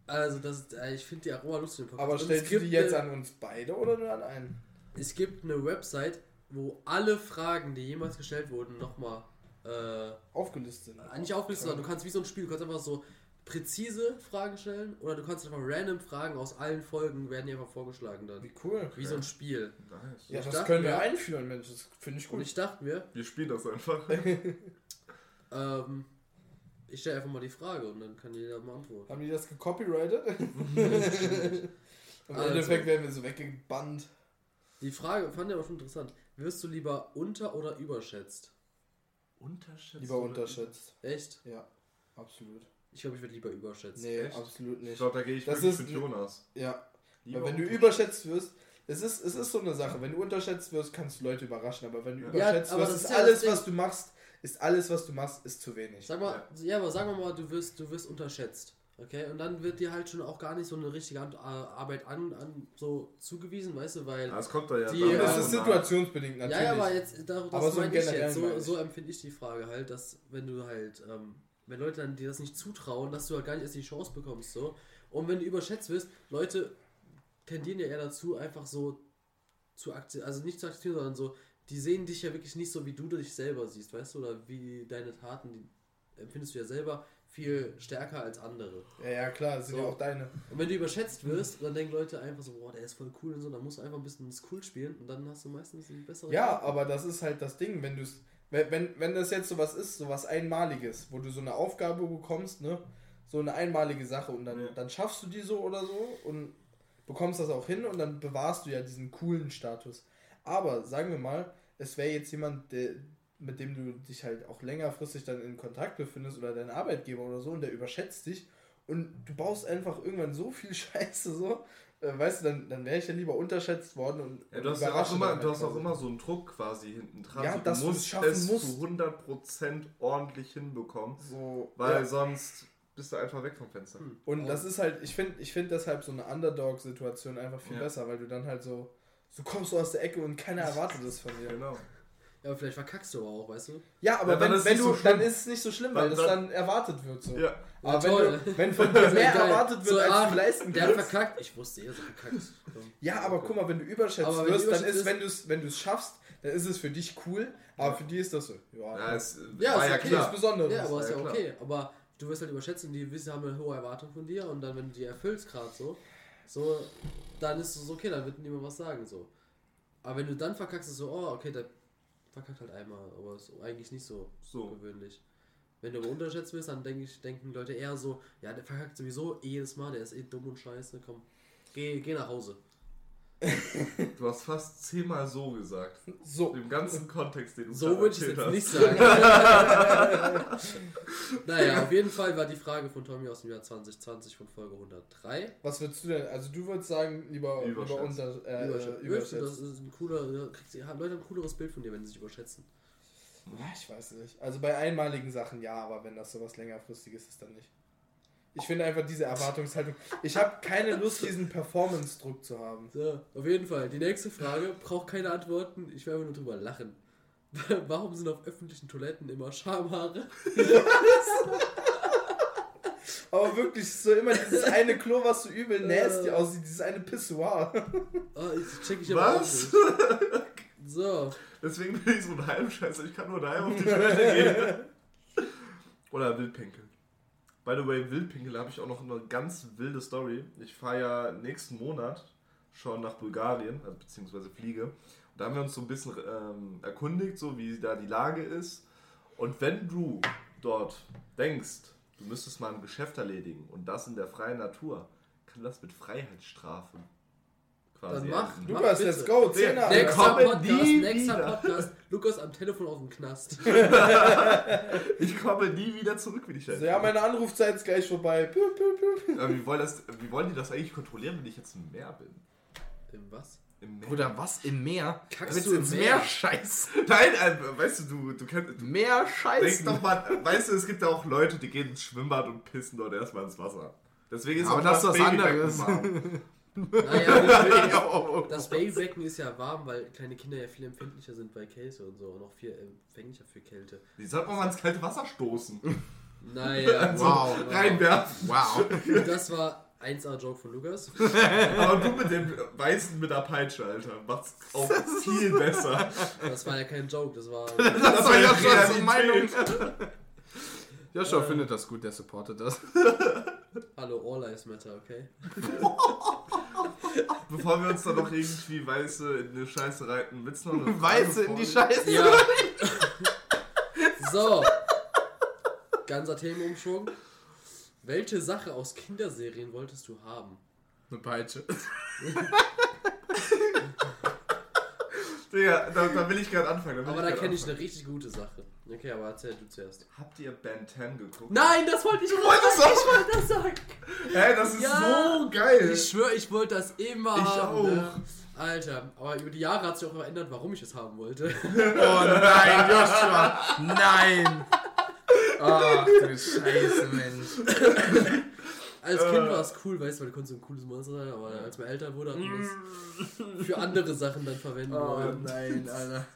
Also, das ist, äh, ich finde die Aroma lustig. Aber stellst du gibt die jetzt eine, an uns beide oder nur an einen? Es gibt eine Website, wo alle Fragen, die jemals gestellt wurden, nochmal äh, Aufgelistet sind. nicht aufgelistet werden. Du kannst wie so ein Spiel, du kannst einfach so präzise Fragen stellen oder du kannst einfach random Fragen aus allen Folgen werden dir einfach vorgeschlagen dann. Wie cool. Wie so ein Spiel. Nice. Ja, das dachte können wir mir- einführen, Mensch. Das finde ich Und gut. ich dachte mir, Wir spielen das einfach. [laughs] ähm, ich stelle einfach mal die Frage und dann kann jeder mal antworten. Haben die das gecopyrightet? [laughs] Im Also. Endeffekt werden wir so weggebannt. Die Frage fand ich aber schon interessant. Wirst du lieber unter- oder überschätzt? Unterschätzt? Lieber unterschätzt. Echt? Ja, absolut. Ich glaube, ich würde lieber überschätzt. Nee, Echt? absolut Ich nicht. glaube, da gehe ich Das wirklich ist mit Jonas. Ja, Lieber weil wenn du überschätzt wirst, es ist, es ist so eine Sache. Wenn du unterschätzt wirst, kannst du Leute überraschen. Aber wenn du Ja. überschätzt Ja, wirst, das ist ist ja alles, das was du machst, ist alles, was du machst, ist zu wenig. Sag mal, ja. aber sagen wir mal, du wirst, du wirst unterschätzt. Okay? Und dann wird dir halt schon auch gar nicht so eine richtige An- Arbeit an, an so zugewiesen, weißt du, weil. Ja, es kommt da ja. Die- Ja, das ist situationsbedingt natürlich. Ja, ja, aber jetzt, da, das Aber so ich jetzt. So, ich. so empfinde ich die Frage halt, dass wenn du halt, ähm, wenn Leute dann dir das nicht zutrauen, dass du halt gar nicht erst die Chance bekommst, so. Und wenn du überschätzt wirst, Leute tendieren ja eher dazu, einfach so zu akzeptieren, also nicht zu akzeptieren, sondern so, die sehen dich ja wirklich nicht so, wie du dich selber siehst, weißt du, oder wie deine Taten, die empfindest du ja selber viel stärker als andere. Ja, ja, klar, das sind So. ja auch deine. Und wenn du überschätzt wirst, dann denken Leute einfach so, boah, der ist voll cool und so, dann musst du einfach ein bisschen das cool spielen und dann hast du meistens ein besseres Ja, aber das ist halt das Ding, wenn du es. Wenn, wenn, wenn das jetzt sowas ist, sowas Einmaliges, wo du so eine Aufgabe bekommst, ne? So eine einmalige Sache und dann, Ja. dann schaffst du die so oder so und bekommst das auch hin und dann bewahrst du ja diesen coolen Status. Aber sagen wir mal, es wäre jetzt jemand, der, mit dem du dich halt auch längerfristig dann in Kontakt befindest oder dein Arbeitgeber oder so und der überschätzt dich und du baust einfach irgendwann so viel [laughs] Scheiße so, äh, weißt du, dann, dann wäre ich ja lieber unterschätzt worden und, Ja, und du hast ja auch immer, dann du hast auch immer so einen Druck quasi hinten dran. Ja, so, dass du es musst schaffen es musst. zu 100% ordentlich hinbekommen, so, weil ja. sonst bist du einfach weg vom Fenster. Hm. Und das ist halt, ich finde ich find deshalb so eine Underdog-Situation einfach viel Ja. besser, weil du dann halt so, so kommst du aus der Ecke und keiner erwartet das von dir. Genau. Ja, aber vielleicht verkackst du aber auch, weißt du? Ja, aber Ja, wenn, ist wenn du, so dann ist es nicht so schlimm, weil Dann- das dann- dann erwartet wird so. Ja, Aber Ja, wenn, toll. du, wenn von dir [laughs] mehr erwartet wird, So, als ah, du leisten Der hat kannst. verkackt. Ich wusste, er hat verkackt. [laughs] Ja, aber guck mal, wenn du überschätzt Aber wenn du wirst, dann ist, wenn du es wenn du's schaffst, dann ist es für dich cool, aber für die ist das so. Ja, ja es Ja, war ist ja okay. nichts klar. Besonderes. Ja, aber ist ja ja okay. Aber du wirst halt überschätzt und die wissen, haben eine hohe Erwartung von dir und dann, wenn du die erfüllst gerade so, so, dann ist es okay, dann wird niemand was sagen so. Aber wenn du dann verkackst, ist so, oh, okay, der verkackt halt einmal, aber ist eigentlich nicht so, So. gewöhnlich. Wenn du aber unterschätzt wirst, dann denk ich, denken Leute eher so, ja, der verkackt sowieso jedes Mal, der ist eh dumm und scheiße, komm, geh, geh nach Hause. [laughs] Du hast fast zehnmal so gesagt. So. Im ganzen Kontext, den du So würde ich es jetzt hast. nicht sagen. [laughs] naja, auf jeden Fall war die Frage von Tommy aus dem Jahr 2020 von Folge 103. Was würdest du denn? Also du würdest sagen, lieber, Überschätzt. unter, äh, Überschätzt. Das ist ein cooler, kriegst, Leute haben ein cooleres Bild von dir, wenn sie sich überschätzen. Ja, ich weiß nicht. Also bei einmaligen Sachen ja, aber wenn das sowas längerfristiges ist, dann nicht. Ich finde einfach diese Erwartungshaltung. Ich habe keine Lust, diesen Performance-Druck zu haben. So, auf jeden Fall. Die nächste Frage braucht keine Antworten. Ich werde nur drüber lachen. [laughs] Warum sind auf öffentlichen Toiletten immer Schamhaare? [laughs] Aber wirklich so immer dieses eine Klo, was so übel nasty aussieht, dieses eine Pissoir. Oh, [laughs] ich check ich aber Was? So, Deswegen bin ich so ein Heimscheißer. Ich kann nur daheim auf die Toilette gehen. Oder Wildpinkel. By the way, Wildpinkel habe ich auch noch eine ganz wilde Story. Ich fahre ja nächsten Monat schon nach Bulgarien, also beziehungsweise fliege. Und da haben wir uns so ein bisschen ähm, erkundigt, so wie da die Lage ist. Und wenn du dort denkst, du müsstest mal ein Geschäft erledigen und das in der freien Natur, kann das mit Freiheitsstrafe quasi Dann mach. Lukas, bitte. let's go. Zehner. nächster Podcast, nie nächster wieder. Podcast. Lukas am Telefon aus dem Knast. [laughs] Ich komme nie wieder zurück, wie die Chef. So, ja, meine Anrufzeit ist gleich vorbei. Piu, piu, piu. Aber wie wollen, das, wie wollen die das eigentlich kontrollieren, wenn ich jetzt im Meer bin? Im was? Im Meer? Bruder, was? Im Meer? Kackst Willst du ins Meer? Meer scheiß? Nein, also, weißt du, du, du kannst. Du Meer denk scheiß doch mal, weißt du, es gibt ja auch Leute, die gehen ins Schwimmbad und pissen dort erstmal ins Wasser. Deswegen ist Aber auch das ist was anderes. [laughs] Naja, [laughs] das Babybecken ist ja warm, weil kleine Kinder ja viel empfindlicher sind bei Kälte und so und auch viel empfänglicher für Kälte. Die sollte man mal ins kalte Wasser stoßen. [laughs] Naja, Wow. genau. Reinwerfen. Wow. [laughs] Das war 1A-Joke von Lukas. Aber du mit dem Weißen mit der Peitsche, Alter, macht's auch viel besser. Das war ja kein Joke, das war. Das war ja Realität. schon Meinung. Joshua findet das gut, der supportet das. Hallo, All Lives Matter, okay? Bevor wir uns dann noch irgendwie Weiße in eine Scheiße reiten, willst du noch eine Frage Weiße in die? Scheiße. Ja. So. Ganzer Themenumschwung. Welche Sache aus Kinderserien wolltest du haben? Eine Peitsche. [laughs] Digga, da, da will ich gerade anfangen. will Aber da kenne ich eine richtig gute Sache. Okay, aber erzähl du zuerst. Habt ihr Ben 10 geguckt? Nein, das wollte ich wolltest sagen. auch- Ich wollte das sagen. Hä, das ist Ja. so geil. Ich schwöre, ich wollte das immer Ich haben. auch. Ne? Alter, aber über die Jahre hat sich auch verändert, warum ich es haben wollte. [laughs] Oh nein, Joshua. Nein. [laughs] Ach du Scheiße, Mensch. [laughs] Als Äh. Kind war es cool, weißt du, weil du konntest so ein cooles Monster sein, aber als man älter wurde, hat man es für andere Sachen dann verwenden Oh wollen. nein, [laughs] Alter.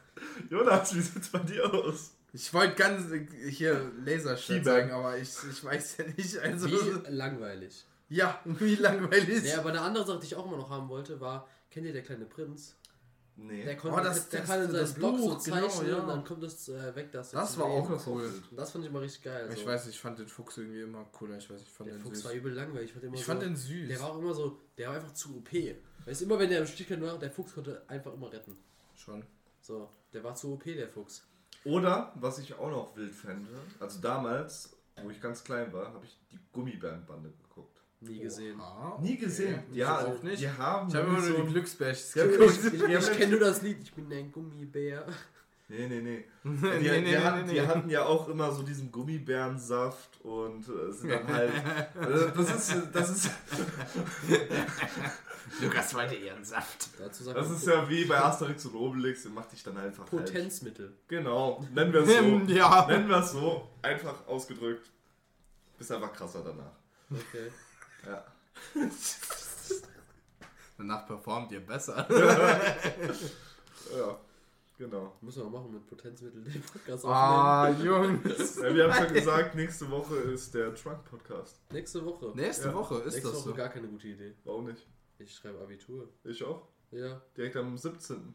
Jonas, wie sieht's bei dir aus? Ich wollte ganz hier Laserschwert Keyback. sagen, aber ich, ich weiß ja nicht. Also, Wie langweilig. ja, [laughs] wie langweilig. Ja, aber eine andere Sache, die ich auch immer noch haben wollte, war, kennt ihr der kleine Prinz? Nee. Der, konnte, Oh, das- der das- kann in seinem das Blog so Buch, genau, zeichnen ja. und dann kommt das äh, weg, dass Das jetzt war auch das cool. wild. Das fand ich immer richtig geil. Ich so. weiß, ich fand den Fuchs irgendwie immer cooler. Ich weiß, ich fand der den Fuchs süß. war übel langweilig. Ich fand, immer Ich so, fand den süß. Der war auch immer so, der war einfach zu OP. Weißt du, immer wenn der im Stich war, der Fuchs konnte einfach immer retten. Schon. So, der war zu OP, der Fuchs. Oder, was ich auch noch wild fände, also damals, wo ich ganz klein war, habe ich die Gummibärenbande. Nie gesehen. Ah, Nie gesehen. okay. Ja, ich auch nicht. die haben Ich habe immer nur so die Ja, geguckt. Ich, ich kenne nur das Lied, ich bin ein Gummibär. Nee, nee, nee. [laughs] Die, Nee, die, nee, hatten, nee, die hatten ja auch immer so diesen Gummibärensaft und äh, sind dann [laughs] halt. Also das ist. Das ist, [laughs] Lukas wollte ihren Saft. Dazu sagt das ist ja wie bei Asterix und Obelix, macht dich dann einfach. Halt. Potenzmittel. Genau, nennen wir es so. Ja. Nennen wir es so, einfach ausgedrückt. Bist einfach krasser danach. Okay. Ja. [laughs] Danach performt ihr besser. [laughs] Ja, genau. Müssen wir machen mit Potenzmittel den Podcast Ah, aufnehmen. Jungs. Ja, wir haben schon gesagt, nächste Woche ist der Trunk-Podcast. Nächste Woche. Nächste Ja. Woche ist Nächste das Woche so. gar keine gute Idee. Warum nicht? Ich schreibe Abitur. Ich auch. Ja. Direkt am 17.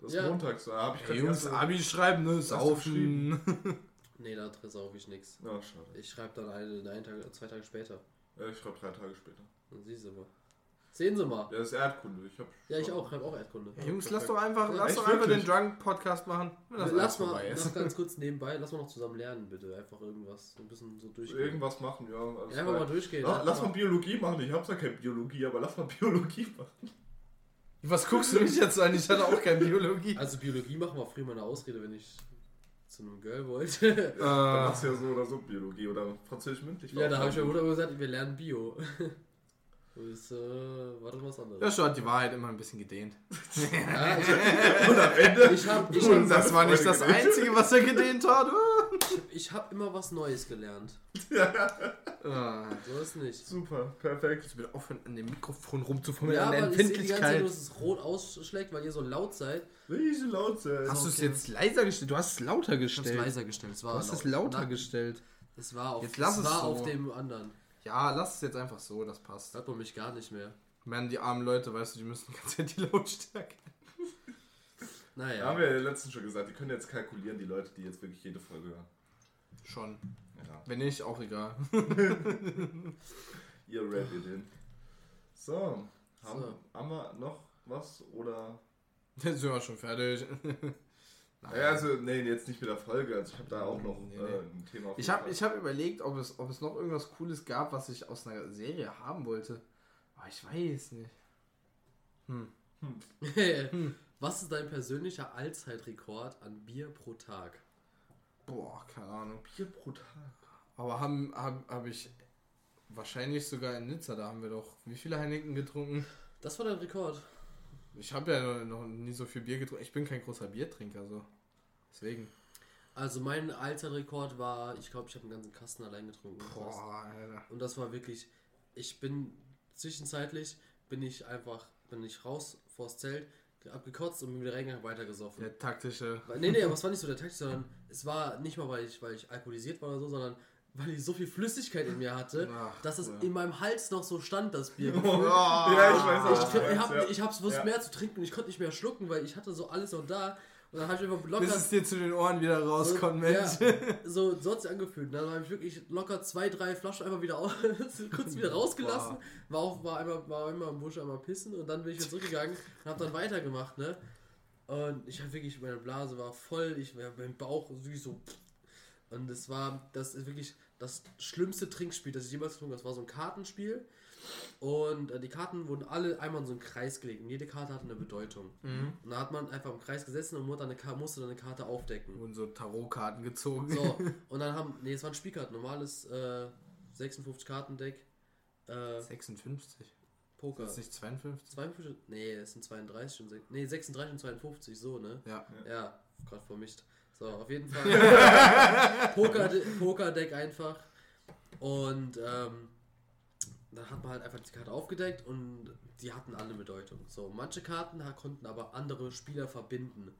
Das ist Ja. montags. Da habe ich Hey, Jungs, Abi schreiben, ne? Saufen. [laughs] Nee, da sauf ich nichts. Ja, schade. Ich schreibe dann eine, einen Tag, zwei Tage später. Ja, ich schreibe drei Tage später. Dann siehst du mal. Sehen Sie mal. Ja, das ist Erdkunde. Ich hab Ja, ich auch. schreibe auch Erdkunde. Hey, Jungs, lass doch einfach, Ja, lass echt doch einfach den Drunk-Podcast machen. Lass mal noch [laughs] ganz kurz nebenbei, lass mal noch zusammen lernen, bitte. Einfach irgendwas. Ein bisschen so durchgehen. Irgendwas machen, ja. alles Einfach mal durchgehen. Lass, lass mal Biologie machen. Ich hab's ja keine Biologie, aber lass mal [laughs] Biologie machen. Was guckst du mich jetzt an? Ich hatte auch keine Biologie. Also Biologie machen war früher mal eine Ausrede, wenn ich zu einem Girl wollte. [laughs] Dann Äh, machst du ja so oder so Biologie oder Französisch mündlich. ja, da habe ich meiner Mutter immer gesagt, wir lernen Bio. [laughs] Das äh, war dann was anderes. Joshua hat die Wahrheit immer ein bisschen gedehnt. Ja, ich, Und am Ende. ich habe ich Und hab, Das war nicht das. Einzige, was er gedehnt hat. ich hab immer was Neues gelernt. Ah. So ist nicht. Super, perfekt. Ich will aufhören, an dem Mikrofon rumzufummeln, Ja, an der aber ich sehe die ganze Zeit Empfindlichkeit. dass es rot ausschlägt, weil ihr so laut seid. So laut sein. Hast du es okay. jetzt leiser gestellt? Du hast es lauter Ich hab's gestellt. leiser gestellt. Es war Du hast es laut. lauter Na, gestellt. Es war auf, Jetzt lass es es war so. auf dem anderen. Ja, lass es jetzt einfach so, das passt. Hört man mich gar nicht mehr. Man, die armen Leute, weißt du, die müssen die ganze Zeit die Lautstärke. Naja. Haben wir ja letztens schon gesagt, die können jetzt kalkulieren, die Leute, die jetzt wirklich jede Folge hören. Schon. Ja. Wenn nicht, auch egal. [laughs] Ihr Rabbit hin. So, haben, So. haben wir noch was oder? Jetzt sind wir schon fertig. [laughs] Nein. Ja, also, nee, jetzt nicht mit der Folge. Also, ich habe da auch noch Nee, äh, nee. ein Thema. auf Ich habe hab überlegt, ob es, ob es noch irgendwas Cooles gab, was ich aus einer Serie haben wollte. Aber ich weiß nicht. Hm. [laughs] Was ist dein persönlicher Allzeitrekord an Bier pro Tag? Boah, keine Ahnung. Bier pro Tag. Aber haben hab, hab ich wahrscheinlich sogar in Nizza, da haben wir doch wie viele Heineken getrunken? Das war dein Rekord. Ich habe ja noch, nie so viel Bier getrunken. Ich bin kein großer Biertrinker, so. Deswegen. Also mein Allzeitrekord war, ich glaube, ich habe einen ganzen Kasten allein getrunken. Boah, Alter. Und das war wirklich, ich bin zwischenzeitlich bin ich einfach, bin ich raus vors Zelt, abgekotzt und bin wieder reingegangen, weitergesoffen. Der taktische. Nee, nee, [laughs] aber es war nicht so der Taktik, sondern es war nicht mal, weil ich, weil ich alkoholisiert war oder so, sondern weil ich so viel Flüssigkeit in mir hatte, Ach, dass es ja. in meinem Hals noch so stand, das Bier. [laughs] ja, ich weiß Ich, ich, du meinst, hab, ja. ich hab's Ja. mehr zu trinken und ich konnte nicht mehr schlucken, weil ich hatte so alles noch da. Und dann habe ich einfach locker Bis es dir zu den Ohren wieder rauskommt, ja, Mensch. [laughs] so, so hat sich angefühlt. Und dann habe ich wirklich locker zwei, drei Flaschen einfach wieder aus, [laughs] kurz wieder rausgelassen. War auch war einmal, war einmal im Busch einmal pissen und dann bin ich wieder zurückgegangen und habe dann weitergemacht, ne? Und ich habe wirklich, meine Blase war voll, ich war mein Bauch wirklich so. Und es war, das ist wirklich das schlimmste Trinkspiel, das ich jemals getrunken habe. Das war so ein Kartenspiel. Und äh, die Karten wurden alle einmal in so einen Kreis gelegt. Und jede Karte hatte eine Bedeutung. Und da hat man einfach im Kreis gesessen und musste dann eine, musste dann eine Karte aufdecken. Wurden so Tarotkarten gezogen. So, [laughs] und dann haben, nee, es waren Spielkarten, normales äh, 56 Kartendeck, äh, 56. Poker. Ist das nicht 52? 52? Nee, es sind 32 und sech- nee, 36 und 52, so, ne? Ja. Ja, gerade vermischt. So, auf jeden [laughs] Fall. Poker, Pokerdeck einfach. Und ähm, dann hat man halt einfach die Karte aufgedeckt und die hatten alle Bedeutung. So, manche Karten konnten aber andere Spieler verbinden.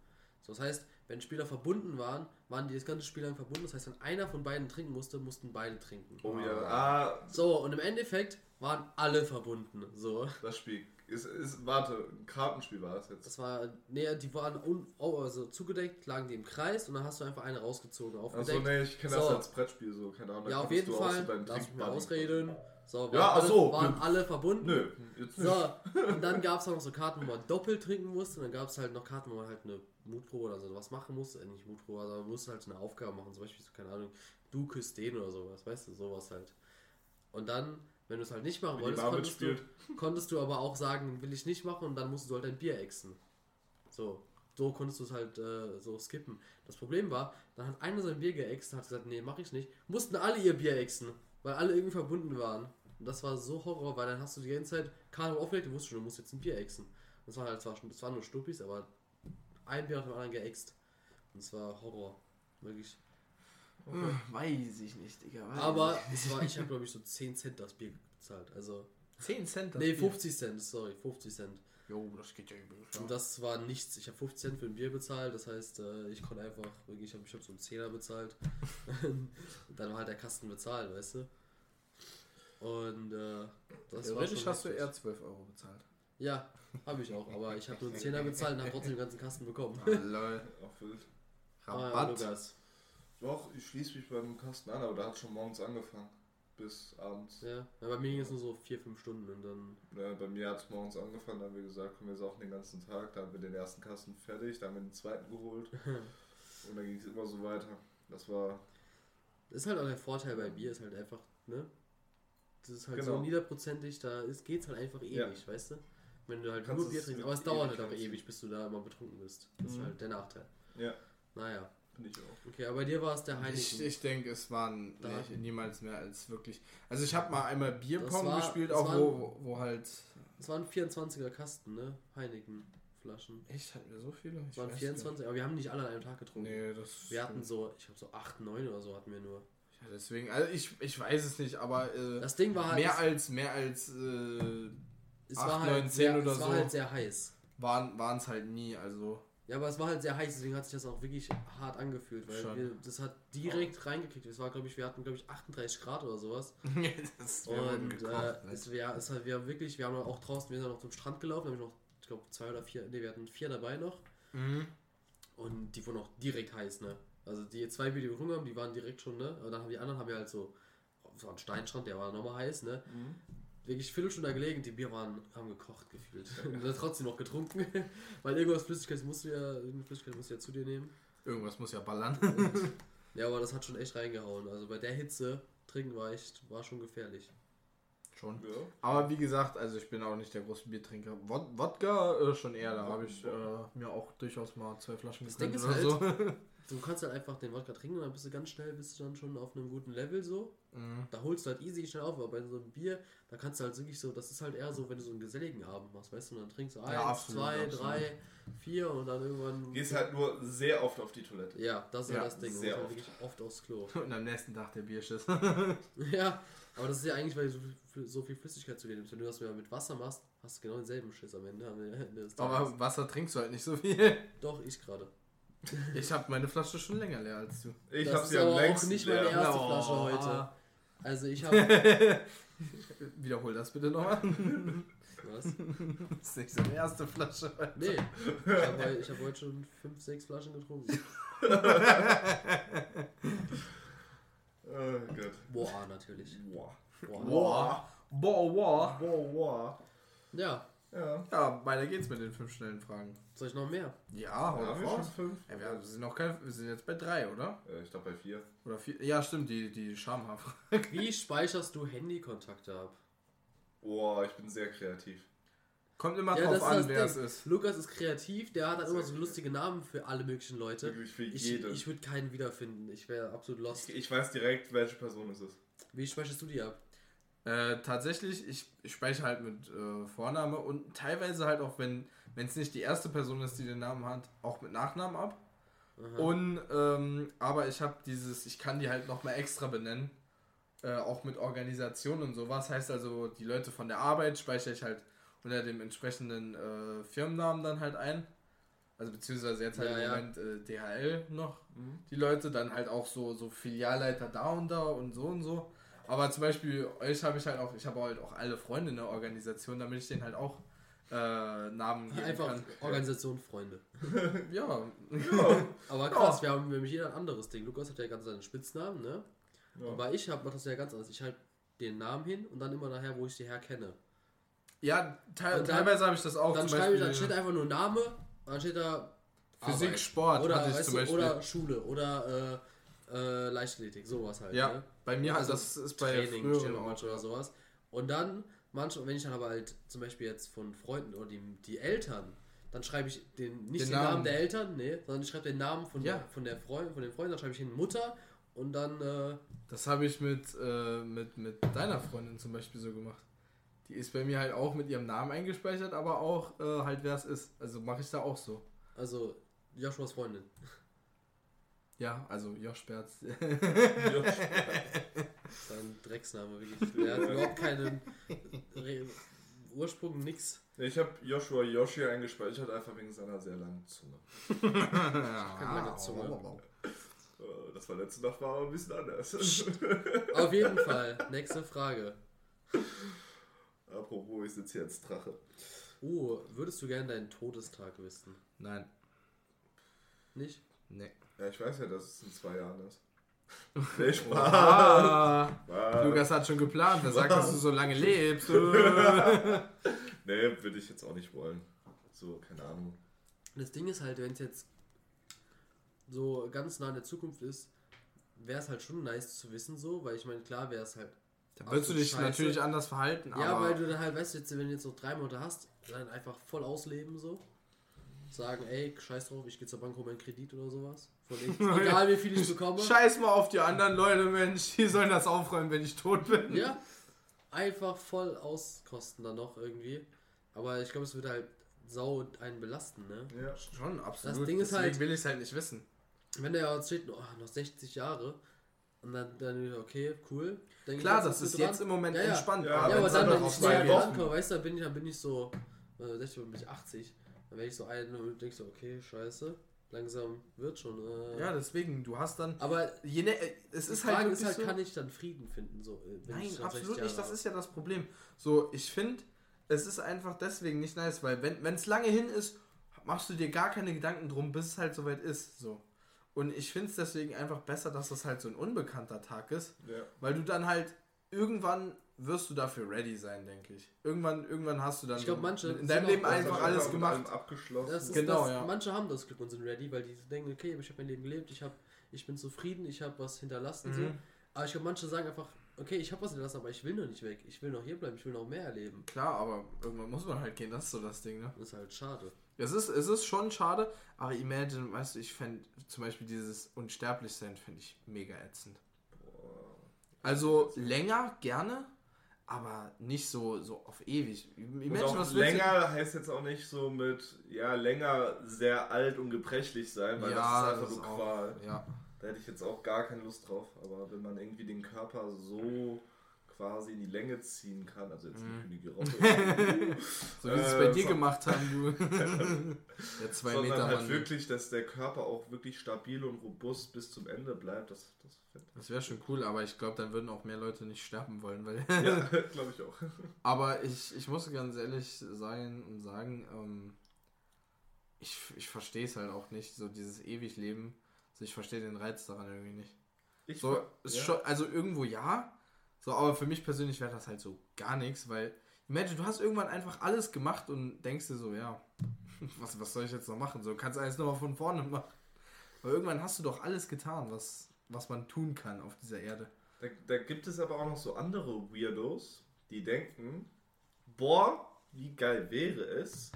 So, das heißt, wenn Spieler verbunden waren, waren die das ganze Spiel lang verbunden. Das heißt, wenn einer von beiden trinken musste, mussten beide trinken. Oh ja, ah, So, und im Endeffekt waren alle verbunden. So. das Spiel. Ist, ist, warte, ein Kartenspiel war das jetzt. Das war, nee, die waren un, oh, also zugedeckt, lagen die im Kreis und dann hast du einfach eine rausgezogen, aufgedeckt. Achso, nee, ich kenne das So. als Brettspiel so, keine Ahnung. Ja, auf jeden du auch Fall. Lass mich mal ausreden. So, waren, Ja, alle, so, waren nö. alle verbunden. Nö, jetzt nicht. So, [laughs] und dann gab es auch noch so Karten, wo man doppelt trinken musste. Und dann gab es halt noch Karten, wo man halt eine Mutprobe oder so was machen musste. Äh, nicht Mutprobe, aber man musste halt eine Aufgabe machen. Zum Beispiel, so, keine Ahnung, du küsst den oder sowas, weißt du, sowas halt. Und dann, wenn du es halt nicht machen die wolltest, konntest du, [laughs] konntest du aber auch sagen, will ich nicht machen und dann musst du halt dein Bier exen. So, so konntest du es halt äh, so skippen. Das Problem war, dann hat einer sein Bier geäxt und hat gesagt, nee, mach ich nicht. Mussten alle ihr Bier exen, weil alle irgendwie verbunden waren. Und das war so Horror, weil dann hast du die ganze Zeit Karte aufgelegt und wusstest schon, du musst jetzt ein Bier exen. Das war halt zwar, schon- das waren nur Stuppis, aber ein Bier hat dem anderen geäxt. Und es war Horror. Wirklich. Weiß ich nicht, Digga. Aber ich es war, ich [laughs] habe glaube ich so 10 Cent das Bier bezahlt. Also, nicht. 10 Cent. das nee, Bier. 50 Cent, sorry, 50 Cent. Jo, das geht ja übel. Und das war nichts. Ich habe 50 Cent für ein Bier bezahlt, das heißt, äh, ich konnte einfach, wirklich, ich habe ich hab so einen Zehner bezahlt. [laughs] und dann war halt der Kasten bezahlt, weißt du? Und äh, das war Theoretisch schon hast du eher 12 Euro bezahlt. Ja, habe ich auch, aber ich habe nur einen [laughs] Zehner bezahlt und habe trotzdem den ganzen Kasten bekommen. Ah, lol. Auch wild. Ah, ja, Rabatt. Lukas. Doch, ich schließe mich beim Kasten an, aber da hat schon morgens angefangen. Bis abends. Ja. ja, bei mir ging es nur so 4-5 Stunden und dann. Ja, bei mir hat es morgens angefangen, da haben wir gesagt, komm, wir saufen den ganzen Tag. Da haben wir den ersten Kasten fertig, da haben wir den zweiten geholt. [laughs] Und dann ging es immer so weiter. Das war. Das ist halt auch der Vorteil bei Bier, ist halt einfach, ne? Das ist halt so Genau. niederprozentig, da ist, geht's halt einfach ewig, Ja. weißt du? Wenn du halt Kannst nur es Bier trinkst, aber es dauert halt aber ziehen. ewig, bis du da immer betrunken bist. Das ist Mhm. halt der Nachteil. Ja, Naja. finde ich auch. Okay, aber bei dir war es der Ich, Heineken. ich denke, es waren Da- nee, niemals mehr als wirklich. Also ich habe mal einmal Bierpong war- gespielt, auch waren- wo, wo halt. Es waren 24er Kasten, ne? Heineken-Flaschen. Echt, hatten wir so viele? Es Ich waren weiß 24, aber wir haben nicht alle an einem Tag getrunken. Nee, das. Wir hatten so, ich glaube so 8, 9 oder so hatten wir nur. Ja, deswegen, also ich, ich weiß es nicht, aber äh, Das Ding war halt. mehr als mehr als äh, es acht, war neun, halt zehn sehr, oder es war so. halt sehr heiß. waren es halt nie. Also Ja, aber es war halt sehr heiß, deswegen hat sich das auch wirklich hart angefühlt, weil Schon. wir, das hat direkt reingekriegt. Es war, glaube ich, wir hatten, glaube ich, 38 Grad oder sowas. [laughs] das Und gekocht, äh, ne? es, ja, es hat, wir haben wirklich, wir haben auch draußen, wir sind noch zum Strand gelaufen, da habe ich noch, ich glaube, zwei oder vier, ne, wir hatten vier dabei noch. Mhm. Und die wurden auch direkt heiß, ne? Also die zwei Bier, die wir getrunken haben, die waren direkt schon, ne? Aber dann haben die anderen haben wir halt so, so einen Steinstrand, der war nochmal heiß, ne? Wirklich Viertelstunde da gelegen, die Bier waren, haben gekocht gefühlt. [laughs] Und dann trotzdem noch getrunken. [laughs] Weil irgendwas Flüssigkeit musst du ja, irgendeine Flüssigkeit musst du ja zu dir nehmen. Irgendwas muss ja ballern. [laughs] Ja, aber das hat schon echt reingehauen. Also bei der Hitze trinken war echt, war schon gefährlich. Schon. Ja. Aber wie gesagt, also ich bin auch nicht der große Biertrinker. Wod Wodka äh, schon eher, da habe ich äh, mir auch durchaus mal zwei Flaschen ist oder halt- so. Du kannst halt einfach den Wodka trinken und dann bist du ganz schnell, bist du dann schon auf einem guten Level so. Mhm. Da holst du halt easy schnell auf, aber bei so einem Bier, da kannst du halt wirklich so, das ist halt eher so, wenn du so einen geselligen Abend machst, weißt du, und dann trinkst du eins, absolut, zwei, absolut. drei, vier und dann irgendwann. Gehst halt nur sehr oft auf die Toilette. Ja, das ist Ja, ja das Ding. Sehr halt oft. wirklich oft aufs Klo. [laughs] Und am nächsten Tag der Bierschiss. [laughs] ja, aber das ist ja eigentlich, weil du so viel, so viel Flüssigkeit zu dir nimmst. Wenn du das mit Wasser machst, hast du genau denselben Schiss am Ende. Am Ende. Aber Wasser trinkst du halt nicht so viel. Doch, ich gerade. Ich habe meine Flasche schon länger leer als du. Ich das ist sie am aber auch nicht meine leer. erste Oh. Flasche heute. Also ich habe... [laughs] Wiederhol das bitte nochmal. [laughs] Was? Das ist nicht seine erste Flasche. Nee, ich habe ich hab heute schon 5, 6 Flaschen getrunken. Oh Gott. Boah, natürlich. Boah. Boah. Boah. Boah, boah. Boah, boah. Ja, Ja. Ja, weiter geht's mit den fünf schnellen Fragen. soll ich noch mehr? Ja, hau Ja, raus. fünf. Ja, wir sind noch kein, wir sind jetzt bei drei, oder? Äh, Ich glaube bei vier. Oder vier? Ja, stimmt, die, die Schamhafer. Wie speicherst du Handykontakte ab? Boah, ich bin sehr kreativ. Kommt immer Ja, drauf an, das wer es ist. Lukas ist kreativ, der hat halt immer so lustige Namen für alle möglichen Leute. Wirklich für Ich, jeden. ich würde keinen wiederfinden. Ich wäre absolut lost. Ich, ich weiß direkt, welche Person es ist. Wie speicherst du die ab? Äh, tatsächlich, ich, ich speichere halt mit äh, Vorname und teilweise halt auch, wenn es nicht die erste Person ist, die den Namen hat, auch mit Nachnamen ab. Aha. Und, ähm, aber ich habe dieses, ich kann die halt nochmal extra benennen. Äh, auch mit Organisation und sowas. Heißt also, die Leute von der Arbeit speichere ich halt unter dem entsprechenden äh, Firmennamen dann halt ein. Also beziehungsweise jetzt halt Ja, im ja. Moment äh, DHL noch die Leute, dann halt auch so, so Filialleiter da und da und so und so. Aber zum Beispiel euch habe ich halt auch, ich habe halt auch alle Freunde in der Organisation, damit ich denen halt auch äh, Namen geben Einfach kann. Organisation Freunde. [laughs] Ja, Aber krass, wir haben nämlich jeder ein anderes Ding. Lukas hat ja ganz seinen Spitznamen, ne? Ja. Aber ich hab, mach das ja ganz anders. Ich halt den Namen hin und dann immer nachher, wo ich die her kenne. ja te Und dann- teilweise habe ich das auch. dann schreibe ich, dann steht einfach nur Name, dann steht da Physik, Arbeit. Sport oder, hatte ich weißt zum du, Beispiel. oder Schule oder äh, Leichtathletik, sowas halt. ja, Ne? bei mir Also das ist bei Training früheren auch oder sowas. Und dann, manchmal, wenn ich dann aber halt zum Beispiel jetzt von Freunden oder die, die Eltern, dann schreibe ich den, nicht Den den, Namen. Namen. der Eltern, nee, sondern ich schreibe den Namen von, Ja. der, von der Freund, von den Freunden, dann schreibe ich hin Mutter und dann, äh, Das habe ich mit, äh, mit, mit deiner Freundin zum Beispiel so gemacht. Die ist bei mir halt auch mit ihrem Namen eingespeichert, aber auch äh, halt wer es ist. Also mache ich da auch so. also Joshuas Freundin. Ja, also Josh Berz. Sein Drecksname, wirklich. Der hat überhaupt keinen Re Ursprung, nix. Ich habe Joshua Yoshi eingespeichert, einfach wegen seiner sehr langen Zunge. [laughs] Keine lange Zunge. Äh, Das war letzte Nacht war aber ein bisschen anders. Auf jeden Fall, nächste Frage. Apropos, ich sitze hier als Drache. Uh, würdest du gerne deinen Todestag wissen? Nein. Nicht? Nee. Ja, ich weiß ja, dass es in zwei Jahren ist. [laughs] Nee, Spaß. Spaß. Lukas hat schon geplant. Er sagt, dass du so lange lebst. [laughs] [laughs] Nee, würde ich jetzt auch nicht wollen. So, keine Ahnung. Das Ding ist halt, wenn es jetzt so ganz nah in der Zukunft ist, wäre es halt schon nice zu wissen so, weil ich meine, klar wäre es halt. Da würdest du dich Scheiße. natürlich anders verhalten, Ja, aber weil du dann halt, weißt du, jetzt, wenn du jetzt noch drei Monate hast, dann einfach voll ausleben so. Sagen, ey, scheiß drauf, ich gehe zur Bank, hol meinen Kredit oder sowas. [laughs] Egal wie viel ich bekomme. scheiß mal auf die anderen Leute, Mensch. Die sollen das aufräumen, wenn ich tot bin. Ja, einfach voll auskosten dann noch irgendwie. Aber ich glaube, es wird halt sau einen belasten, ne? Ja. Schon, absolut. Das Ding ist Deswegen halt- will ich es halt nicht wissen. Wenn der jetzt steht, oh, noch 60 Jahre, und dann, dann okay, cool. Ich, Klar, das ist jetzt dran. im Moment Ja, ja. entspannt. Ja, Ja, aber dann, wenn ich zwei näher Wochen- rankomme, weißt du, dann bin ich, dann bin ich so, äh, 60 oder bin ich 80. Dann werde ich so ein und denk so, okay, scheiße, langsam wird schon. Äh. Ja, deswegen, du hast dann. aber Je ne, äh, es die ist Frage halt ist wirklich halt, so, kann ich dann Frieden finden? So, äh, wenn Nein, ich dann 60 absolut nicht. Das ist ja das Problem. So, ich finde, es ist einfach deswegen nicht nice, weil wenn es lange hin ist, machst du dir gar keine Gedanken drum, bis es halt soweit ist. So. Und ich finde es deswegen einfach besser, dass das halt so ein unbekannter Tag ist, Ja. weil du dann halt irgendwann wirst du dafür ready sein, denke ich. Irgendwann, irgendwann hast du dann Ich glaub, so manche in deinem Leben einfach alles gemacht. abgeschlossen. Das ist Genau, das, ja. Manche haben das Glück und sind ready, weil die denken, okay, ich habe mein Leben gelebt, ich, hab, ich bin zufrieden, ich habe was hinterlassen. So. Mhm. Aber ich glaube, manche sagen einfach, okay, ich habe was hinterlassen, aber ich will noch nicht weg. Ich will noch hier bleiben, ich will noch mehr erleben. Klar, aber irgendwann muss man halt gehen, das ist so das Ding, ne? Das ist halt schade. Es ist, es ist schon schade, aber imagine, weißt du, ich fände zum Beispiel dieses Unsterblichsein finde ich mega ätzend. Also länger, gerne, aber nicht so, so auf ewig. Auch was länger heißt jetzt auch nicht so mit, ja, länger sehr alt und gebrechlich sein, weil Ja, das ist einfach nur auch- Qual. Ja. Da hätte ich jetzt auch gar keine Lust drauf. Aber wenn man irgendwie den Körper so quasi in die Länge ziehen kann. Also jetzt Mhm. nicht wie eine. So wie sie es Äh, bei dir so- gemacht haben, du. [laughs] Der zwei sondern Meter halt Mann. wirklich, dass der Körper auch wirklich stabil und robust bis zum Ende bleibt. Das, das Das wäre schon cool, aber ich glaube, dann würden auch mehr Leute nicht sterben wollen, weil. Ja, [laughs] [laughs] glaube ich auch. Aber ich, ich muss ganz ehrlich sein und sagen, ähm, ich, ich verstehe es halt auch nicht, so dieses ewig Leben. Also ich verstehe den Reiz daran irgendwie nicht. Ich So, ja. schon, also irgendwo ja, so, aber für mich persönlich wäre das halt so gar nichts, weil, imagine, du hast irgendwann einfach alles gemacht und denkst dir so, ja, [laughs] was, was soll ich jetzt noch machen? So, kannst alles nochmal von vorne machen. Aber irgendwann hast du doch alles getan, was, was man tun kann auf dieser Erde. Da, da gibt es aber auch noch so andere Weirdos, die denken, boah, wie geil wäre es,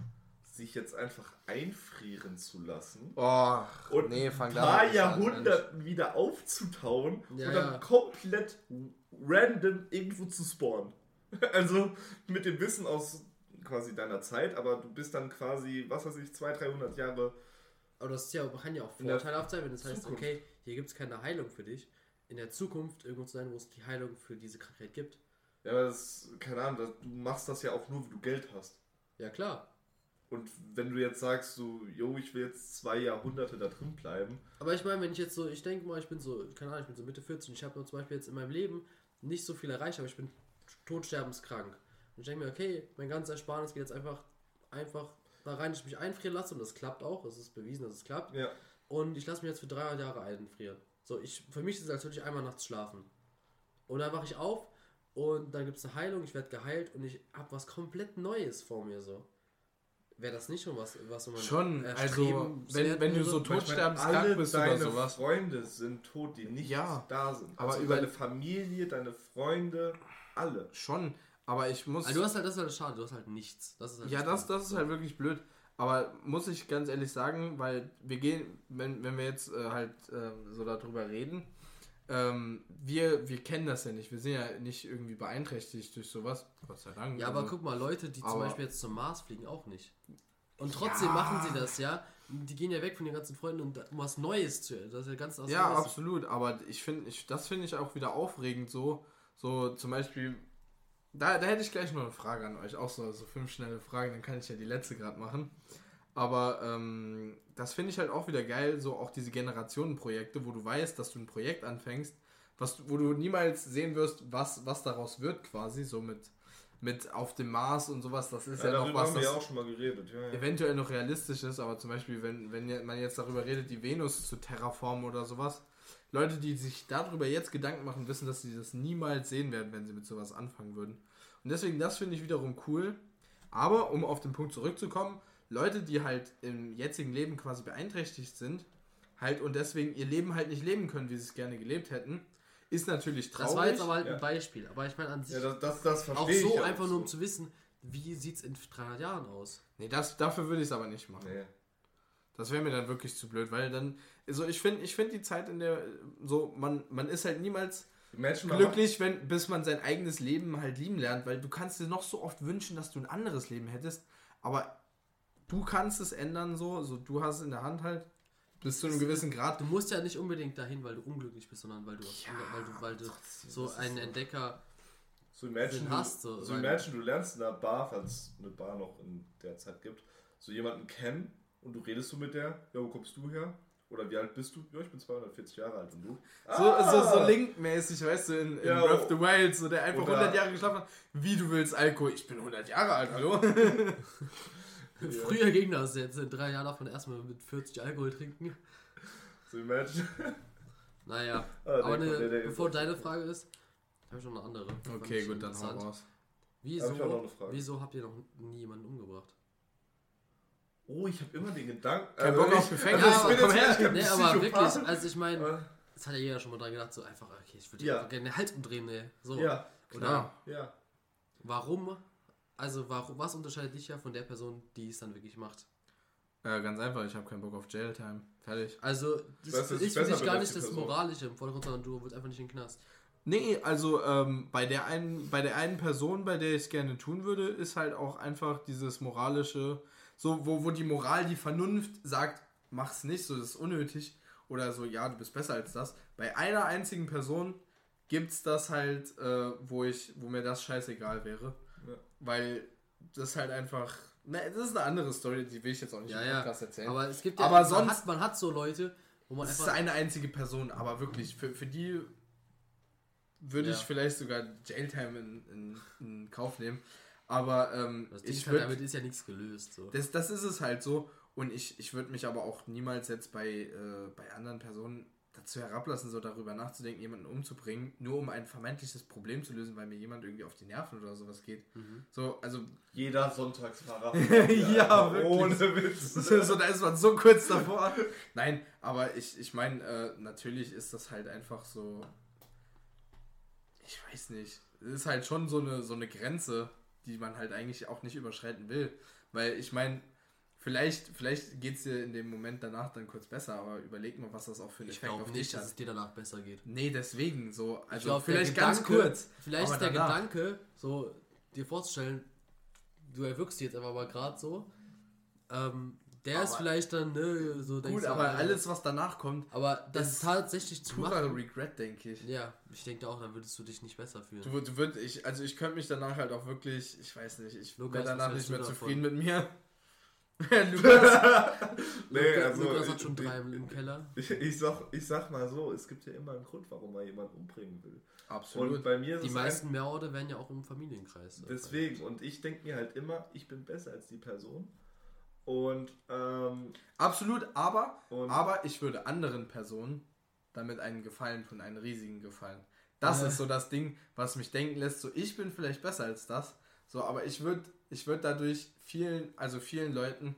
sich jetzt einfach einfrieren zu lassen Oh, und nee, ein paar an, Jahrhunderten wieder aufzutauen Ja, und dann ja. komplett random irgendwo zu spawnen. [laughs] Also mit dem Wissen aus quasi deiner Zeit, aber du bist dann quasi, was weiß ich, 200, 300 Jahre. Aber das ist ja, kann ja auch vorteilhaft sein, wenn es heißt, Zukunft. okay, hier gibt es keine Heilung für dich. In der Zukunft irgendwo zu sein, wo es die Heilung für diese Krankheit gibt. Ja, aber das, keine Ahnung, das, du machst das ja auch nur, wenn du Geld hast. Ja, klar. Und wenn du jetzt sagst, so, yo, ich will jetzt zwei Jahrhunderte da drin bleiben, Aber ich meine, wenn ich jetzt so, ich denke mal, ich bin so, keine Ahnung, ich bin so Mitte 40 und ich habe zum Beispiel jetzt in meinem Leben nicht so viel erreicht, aber ich bin todsterbenskrank. Und ich denke mir, okay, mein ganzes Ersparnis geht jetzt einfach, einfach da rein, dass ich mich einfrieren lasse und das klappt auch, es ist bewiesen, dass es klappt. ja, Und ich lasse mich jetzt für 300 Jahre einfrieren. So, ich, für mich ist es, als würde ich einmal nachts schlafen. Und dann wache ich auf und dann gibt es eine Heilung, ich werde geheilt und ich habe was komplett Neues vor mir so. Wäre das nicht schon was, was man Schon, also wenn, wenn du so alle bist oder deine sowas. Freunde sind tot, die nicht Ja, da sind. aber also über- deine Familie, deine Freunde, alle. Schon, aber ich muss. Also du hast halt, das ist halt schade, du hast halt nichts. Das ist halt ja, das, das ist halt wirklich blöd. Aber muss ich ganz ehrlich sagen, weil wir gehen, wenn, wenn wir jetzt äh, halt äh, so darüber reden, ähm, wir, wir kennen das ja nicht. Wir sind ja nicht irgendwie beeinträchtigt durch sowas. Gott sei Dank. Ja, aber Also, guck mal, Leute, die zum Beispiel jetzt zum Mars fliegen, auch nicht. Und trotzdem Ja. machen sie das, ja. Die gehen ja weg von den ganzen Freunden und um was Neues zu. Das ist ja ganz Ja, absolut. Aber ich finde, ich, das finde ich auch wieder aufregend so. So zum Beispiel, da, da hätte ich gleich noch eine Frage an euch. Auch so, so fünf schnelle Fragen, dann kann ich ja die letzte gerade machen. Aber ähm, das finde ich halt auch wieder geil, so auch diese Generationenprojekte, wo du weißt, dass du ein Projekt anfängst, was, wo du niemals sehen wirst, was, was daraus wird quasi, so mit, mit auf dem Mars und sowas. Das ist ja, noch darüber was, haben wir das ja auch schon mal geredet. Ja, ja. eventuell noch realistisch ist, aber zum Beispiel, wenn, wenn man jetzt darüber redet, die Venus zu terraformen oder sowas, Leute, die sich darüber jetzt Gedanken machen, wissen, dass sie das niemals sehen werden, wenn sie mit sowas anfangen würden. Und deswegen, das finde ich wiederum cool. Aber, um auf den Punkt zurückzukommen, Leute, die halt im jetzigen Leben quasi beeinträchtigt sind, halt und deswegen ihr Leben halt nicht leben können, wie sie es gerne gelebt hätten, ist natürlich traurig. Das war jetzt aber halt Ja. ein Beispiel. Aber ich meine an sich Ja, das, das, das auch verstehe ich. so einfach auch nur um so. zu wissen, wie sieht es in 300 Jahren aus. nee, das, dafür würde ich es aber nicht machen. Nee. Das wäre mir dann wirklich zu blöd, weil dann, also ich finde ich find die Zeit in der, so, man, man ist halt niemals mal- glücklich, wenn, bis man sein eigenes Leben halt lieben lernt, weil du kannst dir noch so oft wünschen, dass du ein anderes Leben hättest, aber du kannst es ändern so, so du hast es in der Hand halt, bis zu einem gewissen Grad. Du musst ja nicht unbedingt dahin, weil du unglücklich bist, sondern weil du, weil du, weil du so einen so- Entdecker. So imagine, hast, so, so, imagine, du lernst in einer Bar, falls es eine Bar noch in der Zeit gibt, so jemanden kennen und du redest so mit der, ja, wo kommst du her? Oder wie alt bist du? Ja, ich bin 240 Jahre alt und du? So, Ah! so, so Link-mäßig, weißt du, in, in Ja, Breath of the Wild, so der einfach oder- 100 Jahre geschlafen hat. Wie du willst, Alko, ich bin 100 Jahre alt, hallo? [laughs] Früher ging das jetzt. In drei Jahren darf man erstmal mit 40 Alkohol trinken. So imagine. Naja, Ah, aber eine, der- der bevor deine Frage ist, habe ich noch eine andere. Fand Okay, ich gut, dann hau raus. Wieso, Hab ich auch noch eine Frage. wieso habt ihr noch nie jemanden umgebracht? Oh, ich habe immer den Gedanken. Kein Bock ich, auf Gefängnis, also ich aber bin komm jetzt her. kein Nee, aber wirklich, also ich meine, Aber- das hat ja jeder schon mal dran gedacht, so einfach, okay, ich würde Ja. ja. gerne den Hals umdrehen, ne? So. Ja, Oder Klar. ja. warum, also warum, was unterscheidet dich ja von der Person, die es dann wirklich macht? Ja, ganz einfach, ich habe keinen Bock auf Jailtime. Fertig. Also, weiß, das das ist ist für besser dich gar nicht das. Moralische im Vordergrund, sondern du willst einfach nicht in den Knast. Nee, also ähm, bei, der einen, bei der einen Person, bei der ich es gerne tun würde, ist halt auch einfach dieses moralische, so wo, wo die Moral, die Vernunft sagt, mach's nicht, so das ist unnötig oder so, ja, du bist besser als das. Bei einer einzigen Person gibt es das halt, äh, wo ich, wo mir das scheißegal wäre. Ja. Weil das halt einfach. Ne, das ist eine andere Story, die will ich jetzt auch nicht Ja, im ja. Podcast erzählen. Aber es gibt ja, Aber man, sonst- hat, man hat so Leute, wo man das ist einfach. eine einzige Person, aber wirklich, für, für die würde Ja. ich vielleicht sogar Jailtime in, in, in Kauf nehmen. Aber ähm, ich ist halt, würde damit ist ja nichts gelöst. So. Das, das ist es halt so. Und ich, ich würde mich aber auch niemals jetzt bei, äh, bei anderen Personen dazu herablassen, so darüber nachzudenken, jemanden umzubringen, nur um ein vermeintliches Problem zu lösen, weil mir jemand irgendwie auf die Nerven oder sowas geht. So, also, Jeder Sonntagsfahrer. [laughs] Ja, wirklich. Ohne Witz. [laughs] so, da ist man so kurz davor. Nein, aber ich, ich meine, äh, natürlich ist das halt einfach so. Ich weiß nicht. Es ist halt schon so eine, so eine Grenze, die man halt eigentlich auch nicht überschreiten will. Weil ich meine, vielleicht, vielleicht geht es dir in dem Moment danach dann kurz besser, aber überleg mal, was das auch für einen Ich Effekt auf nicht, dich dass hat. es dir danach besser geht. Nee, deswegen so. Also glaub, vielleicht ganz Gedanke- kurz. Vielleicht ist der danach. Gedanke, so dir vorzustellen, du erwirkst dich jetzt einfach mal gerade so. Ähm, der ist Aber- vielleicht dann, ne, so denkst Gut, du, aber äh, alles, was danach kommt, Aber das ist tatsächlich zu machen. Regret, denke ich. Ja, ich denke auch, dann würdest du dich nicht besser fühlen. Du, du würd, ich, also ich könnte mich danach halt auch wirklich, ich weiß nicht, ich wäre danach nicht mehr zufrieden davon? mit mir. [laughs] Lukas, [laughs] Nee, Lukas, also. Lukas hat schon drei im, im Keller. Ich, ich, sag, ich sag mal so, es gibt ja immer einen Grund, warum man jemanden umbringen will. absolut. Und bei mir ist Die es meisten Mehrorte werden ja auch im Familienkreis. ein, deswegen. Und ich denke mir halt immer, ich bin besser als die Person. Und, ähm, absolut, aber, und aber ich würde anderen Personen damit einen Gefallen tun, einen riesigen Gefallen. Das Ja. ist so das Ding, was mich denken lässt, so ich bin vielleicht besser als das, so, aber ich würde ich würd dadurch vielen, also vielen Leuten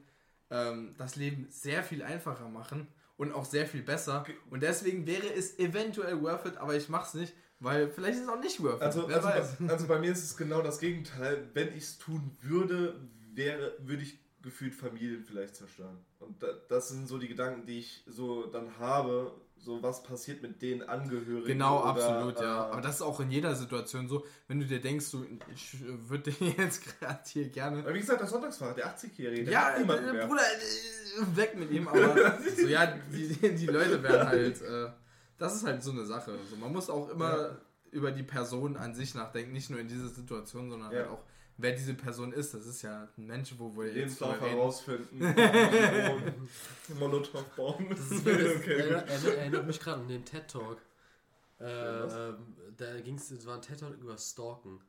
ähm, das Leben sehr viel einfacher machen und auch sehr viel besser. Und deswegen wäre es eventuell worth it, aber ich mach's nicht, weil vielleicht ist es auch nicht worth it. Also, also, also bei mir ist es genau das Gegenteil. Wenn ich es tun würde, wäre, würde ich gefühlt Familien vielleicht zerstören. Und da, das sind so die Gedanken, die ich so dann habe. So, was passiert mit den Angehörigen? Genau, oder, absolut, ja. äh, Aber das ist auch in jeder Situation so, wenn du dir denkst, du, ich würde [laughs] jetzt gerade hier gerne. Aber wie gesagt, der Sonntagsfahrer, der 80-Jährige, der Ja, hat niemanden äh, mehr. Bruder, äh, weg mit ihm, aber [laughs] so, ja, die, die Leute werden halt, äh, das ist halt so eine Sache. So, man muss auch immer Ja. über die Person an sich nachdenken, nicht nur in dieser Situation, sondern Ja. halt auch, wer diese Person ist. Das ist ja ein Mensch, wo wir jetzt Lebenslauf herausfinden. Molotow bauen. Das, ist, [laughs] Okay, erinnert, erinnert, erinnert mich gerade an den TED Talk. Äh, da ging es, es war ein TED Talk über Stalken.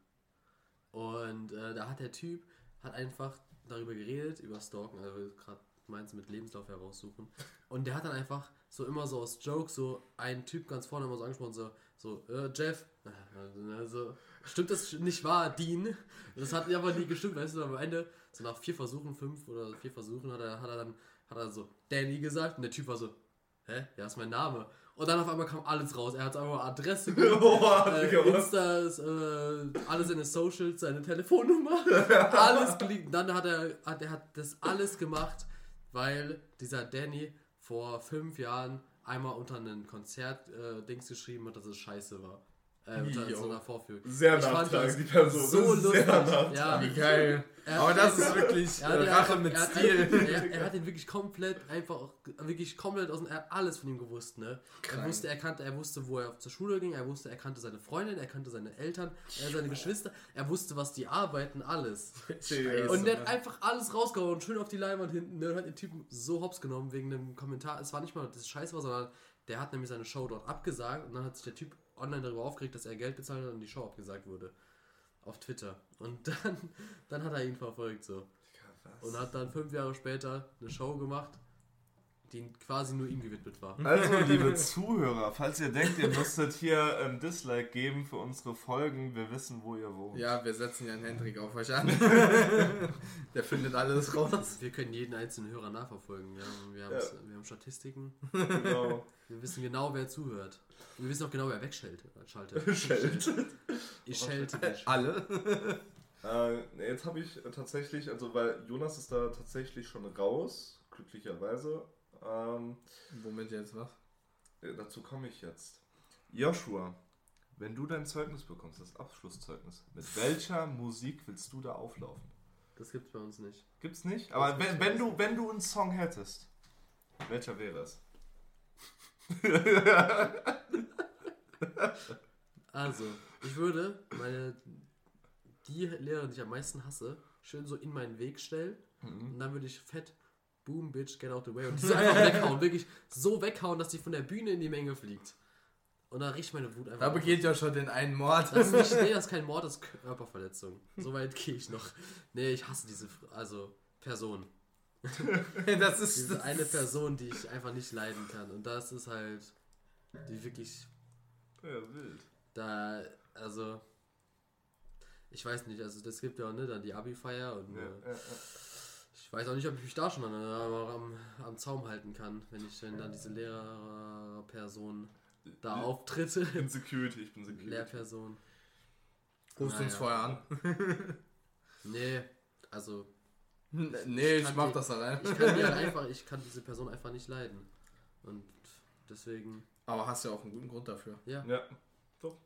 Und äh, da hat der Typ hat einfach darüber geredet, über Stalken, also gerade meinst du mit Lebenslauf heraussuchen. Und der hat dann einfach so immer so aus Joke so einen Typ ganz vorne immer so angesprochen, so, so äh, Jeff, [laughs] also, stimmt das nicht wahr, Dean? Das hat aber nie gestimmt, weißt du, am Ende, so nach vier Versuchen, fünf oder vier Versuchen, hat er, hat er dann, hat er so Danny gesagt und der Typ war so, hä, ja, ist mein Name. Und dann auf einmal kam alles raus. Er hat einfach Adresse, Boah, [laughs] äh? Instas, äh, alle seine Socials, seine Telefonnummer, [laughs] alles geleakt. Dann hat er, hat er hat das alles gemacht, weil dieser Danny vor fünf Jahren einmal unter einen Konzert-Dings geschrieben hat, dass es scheiße war. Äh, unter Jo. so einer Vorführung. Sehr Ich fand nachtragend, die Person. So lustig. sehr. Ja, Wie geil. Er- Aber das er- ist wirklich er er Rache hat, mit er Stil. Er, er hat ihn wirklich komplett einfach, wirklich komplett aus dem, er hat alles von ihm gewusst, ne? Er Krank. wusste, er kannte, er wusste, wo er zur Schule ging, er wusste, er kannte seine Freundin, er kannte seine Eltern, er seine Geschwister, er wusste, was die arbeiten, alles. Scheiße, Und der Mann. hat einfach alles rausgehauen und schön auf die Leinwand hinten, ne? Und hat den Typen so hops genommen wegen einem Kommentar. Es war nicht mal, dass es scheiße war, sondern der hat nämlich seine Show dort abgesagt und dann hat sich der Typ online darüber aufgeregt, dass er Geld bezahlt hat und die Show abgesagt wurde. Auf Twitter. Und dann, [laughs] dann hat er ihn verfolgt so. Und hat dann fünf Jahre später eine Show gemacht, die quasi nur ihm gewidmet war. Also, [laughs] liebe Zuhörer, falls ihr denkt, ihr müsstet hier ein Dislike geben für unsere Folgen, wir wissen, wo ihr wohnt. Ja, wir setzen ja einen Hendrik auf euch an. [laughs] Der findet alles raus. Wir können jeden einzelnen Hörer nachverfolgen. Ja. Wir, haben, wir haben Statistiken. Genau. Wir wissen genau, wer zuhört. Und wir wissen auch genau, wer wegschaltet. Schaltet. [laughs] Ich schelte. Alle. Äh, jetzt habe ich äh, tatsächlich, also weil Jonas ist da tatsächlich schon raus, glücklicherweise. Ähm, Womit jetzt was? äh, dazu komme ich jetzt. Joshua, wenn du dein Zeugnis bekommst, das Abschlusszeugnis, mit [laughs] welcher Musik willst du da auflaufen? Das gibt's bei uns nicht. Gibt's nicht? Aber wenn, wenn, du, wenn du einen Song hättest, welcher wäre es? [laughs] Also, ich würde meine, die Lehrerin, die ich am meisten hasse, schön so in meinen Weg stellen. Mhm. Und dann würde ich fett, boom, bitch, get out the way. Und diese einfach weghauen. Wirklich so weghauen, dass die von der Bühne in die Menge fliegt. Und dann riecht meine Wut einfach. Da begeht ja schon den einen Mord. Das ist nicht, nee, das ist kein Mord, das ist Körperverletzung. So weit gehe ich noch. Nee, ich hasse diese, also Person. [laughs] das ist Diese das eine Person, die ich einfach nicht leiden kann. Und das ist halt, die wirklich Ja, wild. da, also, ich weiß nicht, also das gibt ja auch, ne, dann die Abi-Feier und Ja, ja, ja. Ich weiß auch nicht, ob ich mich da schon an, am, am Zaum halten kann, wenn ich wenn dann diese Lehrerperson da Le- auftritt. Ich bin Security, ich bin Security. Lehrperson. Rufst uns Naja. vorher an. [laughs] Nee, also Nee, ich kann mach die- das allein. ich kann halt [laughs] einfach, ich kann diese Person einfach nicht leiden. Und deswegen, Aber hast ja auch einen guten Grund dafür. ja. Ja, doch.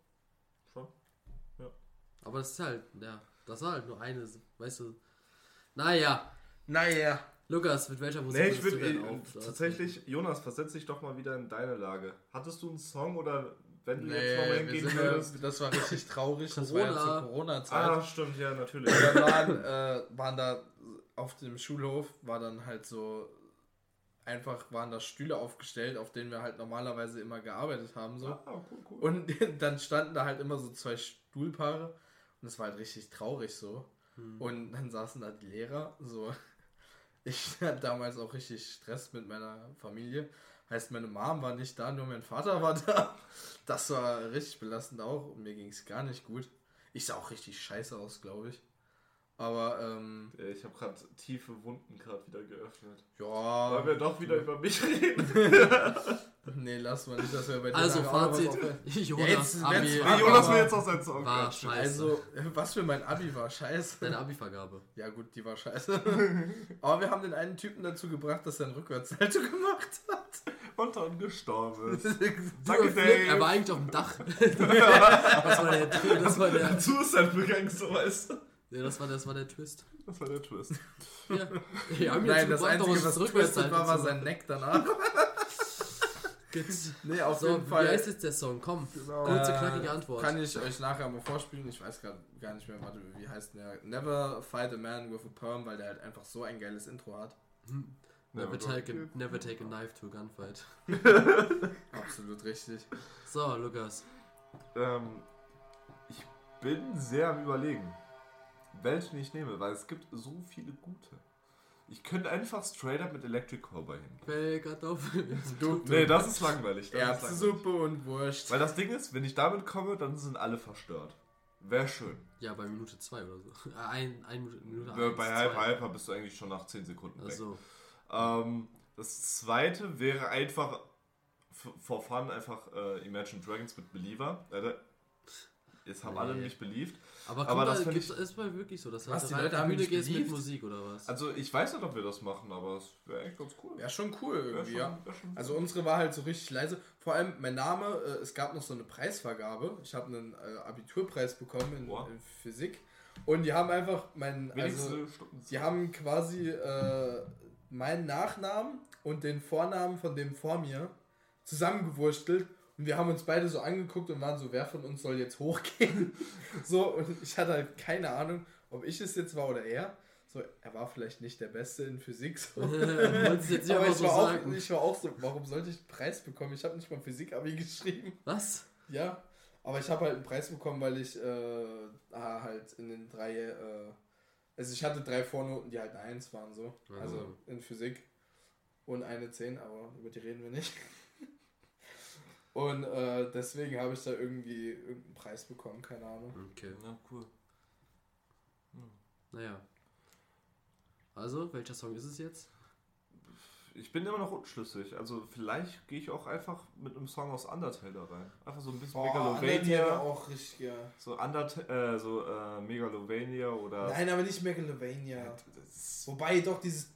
Schon. Aber das ist halt, ja, das war halt nur eine, weißt du. Naja, Naja. Lukas, mit welcher Musik Nee, ich würde du denn auf- tatsächlich, Jonas, versetz dich doch mal wieder in deine Lage. Hattest du einen Song oder wenn du Nee, jetzt nochmal hingehen sind, würdest? ja- das war richtig traurig. Das war ja Corona. zur Corona-Zeit. Ah, stimmt, ja, natürlich. Wir waren, äh, waren da auf dem Schulhof, war dann halt so einfach waren da Stühle aufgestellt, auf denen wir halt normalerweise immer gearbeitet haben. So. Ah, cool, cool. Und [laughs] dann standen da halt immer so zwei Stuhlpaare und es war halt richtig traurig so. Und dann saßen da die Lehrer, so. Ich [laughs] hatte damals auch richtig Stress mit meiner Familie. Heißt, meine Mom war nicht da, nur mein Vater war da. Das war richtig belastend auch und mir ging es gar nicht gut. Ich sah auch richtig scheiße aus, glaube ich. Aber, ähm, Ja, Ich habe gerade tiefe Wunden gerade wieder geöffnet. ja. Wollen wir doch wieder über mich reden? [laughs] Nee, lass mal nicht, dass wir bei dir Also Fazit. [laughs] Jonas, jetzt Abi, Jonas will jetzt auch seinen Song War scheiße. Also, [laughs] was für mein Abi war scheiße. deine Abi-Vergabe. Ja gut, die war scheiße. Aber wir haben den einen Typen dazu gebracht, dass er einen Rückwärtssalto gemacht hat. Und dann gestorben ist. Danke, er war Dave. eigentlich auf dem Dach. das war der, das war der, Suicide begangen, so weißt du. Ja, das war, das war der Twist. Das war der Twist. Ja, [laughs] haben Nein, das Einzige, was twisted war, war sein Neck danach. [laughs] Gibt's. Nee, auf So, jeden wie Fall. heißt jetzt der Song? Komm, Genau. kurze, Äh, knackige Antwort. Kann ich euch nachher mal vorspielen. Ich weiß grad gar nicht mehr, warte, wie heißt der? Never Fight a Man with a Perm, weil der halt einfach so ein geiles Intro hat. Never take, a, never take a knife to a gunfight. [laughs] Absolut richtig. So, Lukas. Ähm, ich bin sehr am überlegen, welchen ich nehme, weil es gibt so viele gute. Ich könnte einfach straight up mit Electric Cowboy hingehen. Pellkartoffel. [laughs] [laughs] Du, Nee, das ist langweilig. Das ist langweilig. Erbsensuppe und Wurst. Weil das Ding ist, wenn ich damit komme, dann sind alle verstört. Wäre schön. Ja, bei Minute 2 oder so. Äh, [laughs] Ein, ein Minute, Bei eins, bei. Hyper Hyper bist du eigentlich schon nach 10 Sekunden weg. Also, Ähm, das zweite wäre einfach for fun einfach äh, Imagine Dragons mit Believer. Äh, das haben alle Nee. nicht beliebt. aber, Aber das gibt's, ich- ist mal wirklich so, dass Was, die Leute haben gehst mit? Musik oder was? Also ich weiß nicht, ob wir das machen, aber es wäre echt ganz cool. Wäre schon cool Wär irgendwie, schon- ja. wär schon Also unsere war halt so richtig leise. Vor allem mein Name, äh, es gab noch so eine Preisvergabe. Ich habe einen äh, Abiturpreis bekommen in, in Physik. Und die haben einfach meinen, also die haben quasi äh, meinen Nachnamen und den Vornamen von dem vor mir zusammengewurstelt. Und wir haben uns beide so angeguckt und waren so, wer von uns soll jetzt hochgehen? [laughs] so, und ich hatte halt keine Ahnung, ob ich es jetzt war oder er. So, er war vielleicht nicht der Beste in Physik. So. [laughs] Jetzt nicht Aber ich so war, auch, ich war auch so, warum sollte ich einen Preis bekommen? Ich habe nicht mal Physik-Abi [laughs] geschrieben. Was? Ja, aber ich habe halt einen Preis bekommen, weil ich äh, ah, halt in den drei, äh, also ich hatte drei Vornoten, die halt eine 1 waren so. Also. Also in Physik und eine 10, aber über die reden wir nicht. Und äh, deswegen habe ich da irgendwie irgendeinen Preis bekommen, keine Ahnung. Okay, Ja, cool. naja. Also, welcher Song ist es jetzt? Ich bin immer noch unschlüssig. Also vielleicht gehe ich auch einfach mit einem Song aus Undertale da rein. Einfach so ein bisschen Undertale Megalovania. auch richtig, ja. So Undertale, äh, so äh, Megalovania oder. Nein, aber nicht Megalovania. Wobei doch dieses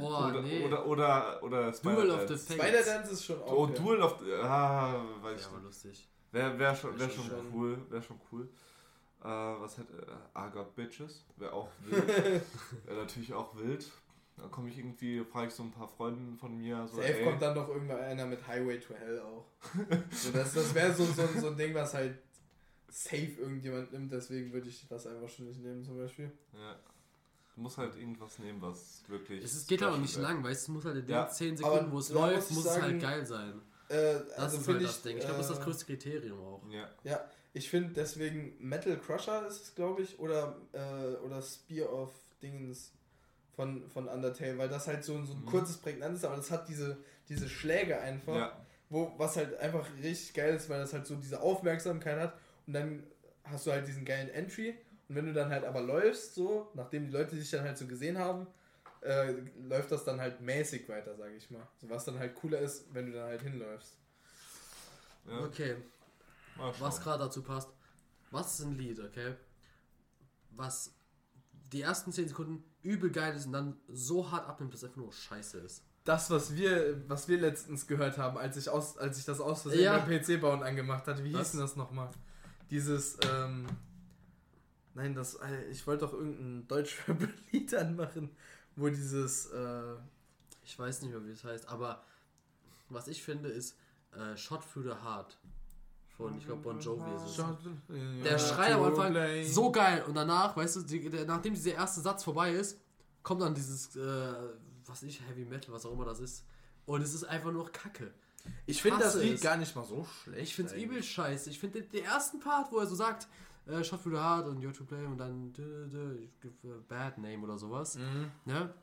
Oh, oder, nee. oder oder oder Duel of the Spider-Dance. Fates. Spider-Dance ist schon auch. Oh, geil. Duel of ah, weiß Ja, ich nicht. lustig. Wäre wär schon, wär Wär schon schon- cool, wäre schon cool. Äh, was hätte äh, I Got Bitches? Wäre auch wild. wäre natürlich auch wild. Da komme ich irgendwie, frage ich so ein paar Freunde von mir. So, Safe ey, kommt dann noch irgendwann einer mit Highway to Hell auch. so, das das wäre so, so, so ein Ding, was halt safe irgendjemand nimmt, deswegen würde ich das einfach schon nicht nehmen zum Beispiel. ja. Du musst halt irgendwas nehmen, was wirklich. Es ist, geht auch special nicht wäre. lang, weißt du, es muss halt in den Ja. 10 Aber Sekunden, wo es läuft, muss muss es sagen, halt geil sein. Äh, Das also ist finde halt das ich, Ding. Ich glaube, das ist das äh, größte Kriterium auch. Ja. Ja, ich finde deswegen Metal Crusher ist es, glaube ich, oder, äh, oder Spear of Dingens von, von Undertale, weil das halt so, ein- so ein Mhm. kurzes, prägnantes ist, aber das hat diese, diese Schläge einfach, ja. wo, was halt einfach richtig geil ist, weil das halt so diese Aufmerksamkeit hat und dann hast du halt diesen geilen Entry und wenn du dann halt aber läufst, so, nachdem die Leute dich dann halt so gesehen haben, äh, läuft das dann halt mäßig weiter, sage ich mal. So, was dann halt cooler ist, wenn du dann halt hinläufst. ja. Okay, was gerade dazu passt. Was ist ein Lied, okay? Was die ersten 10 Sekunden übel geil ist und dann so hart abnimmt, dass es einfach nur scheiße ist. Das, was wir, was wir letztens gehört haben, als ich, aus, als ich das aus Versehen Ja. beim PC-Bauen angemacht hatte, wie Was? hieß denn das nochmal? Dieses, ähm, nein, das, äh, ich wollte doch irgendein Deutschrap-Lied [laughs] anmachen, wo dieses, äh, Ich weiß nicht mehr, wie es heißt, aber was ich finde ist äh, Shot Through the Heart von, ich glaube, Bon Jovi ist es. Der Schrei am Anfang so geil und danach, weißt du, die, der, nachdem dieser erste Satz vorbei ist, kommt dann dieses, äh, was ich, Heavy Metal, was auch immer das ist. Und es ist einfach nur Kacke. Ich finde das Lied es. gar nicht mal so schlecht. Ich find's eigentlich. übel scheiße. Ich finde den, den ersten Part, wo er so sagt, äh, Shot through the heart und You're to play und dann dö, dö, ich give a bad name oder sowas. Mhm. Ne?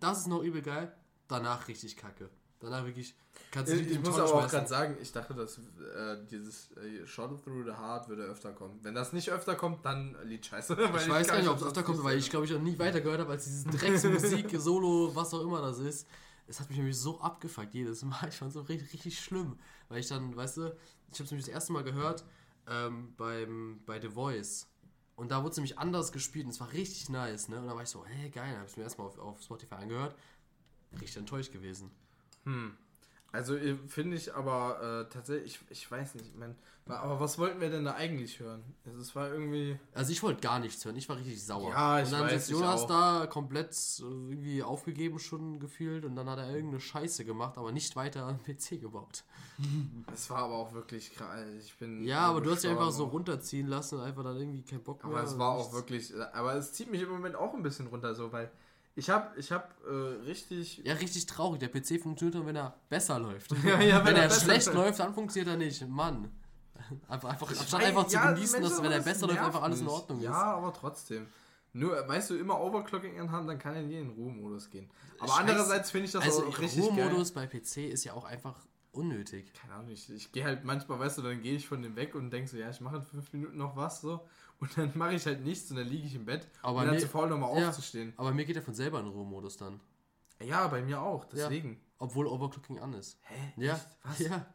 Das ist noch übel geil. Danach richtig kacke. Danach wirklich kannst du Ich, ich muss aber auch gerade sagen, ich dachte, dass äh, dieses äh, Shot Through the Heart würde öfter kommen. Wenn das nicht öfter kommt, dann Lied scheiße. [laughs] Ich weiß gar nicht, ob es öfter kommt, weil ich glaube, ich noch nie weiter gehört habe als dieses Drecksmusik, [laughs] Solo, was auch immer das ist. Es hat mich nämlich so abgefuckt jedes Mal. Ich fand es so richtig, richtig schlimm. Weil ich dann, weißt du, ich habe es nämlich das erste Mal gehört ähm, beim, bei The Voice. Und da wurde es nämlich anders gespielt und es war richtig nice, ne? Und da war ich so, hey, geil, dann habe ich es mir erstmal auf, auf Spotify angehört. Richtig enttäuscht gewesen. Hm. Also äh, finde ich aber äh, tatsächlich, ich, ich weiß nicht, man, aber was wollten wir denn da eigentlich hören? Also, es war irgendwie. Also ich wollte gar nichts hören, ich war richtig sauer. Ja, ich und dann weiß, ist Jonas da komplett äh, irgendwie aufgegeben schon gefühlt und dann hat er irgendeine Scheiße gemacht, aber nicht weiter am PC gebaut. [laughs] Es war aber auch wirklich krass. Ich bin. Ja, aber du hast dich einfach so runterziehen lassen und einfach dann irgendwie keinen Bock mehr. Aber es war nichts. auch wirklich. äh, Aber es zieht mich im Moment auch ein bisschen runter, so, weil ich habe ich hab, äh, richtig. Ja, richtig traurig. Der PC funktioniert nur, wenn er besser läuft. [laughs] Ja, ja, wenn, er er besser schlecht läuft. läuft, dann funktioniert er nicht. Mann. [laughs] Einfach, einfach, anstatt einfach zu ja, genießen, dass wenn er besser läuft, einfach alles in. Ordnung Ja, ist. aber trotzdem. Nur, weißt du, immer Overclocking anhaben, dann kann er nie in den Ruhemodus gehen. Aber Scheiß- andererseits finde ich das Also auch richtig geil. Ruhemodus bei PC ist ja auch einfach unnötig. Keine Ahnung, ich, ich gehe halt manchmal, weißt du, dann gehe ich von dem weg und denke so, ja, ich mache in fünf Minuten noch was so. Und dann mache ich halt nichts und dann liege ich im Bett Aber und dann mir- zu faul nochmal ja. aufzustehen. Aber mir geht er von selber in Ruhemodus dann. Ja, bei mir auch, deswegen. Obwohl Overclocking an ist. Hä? Ja. Echt? Was? Ja.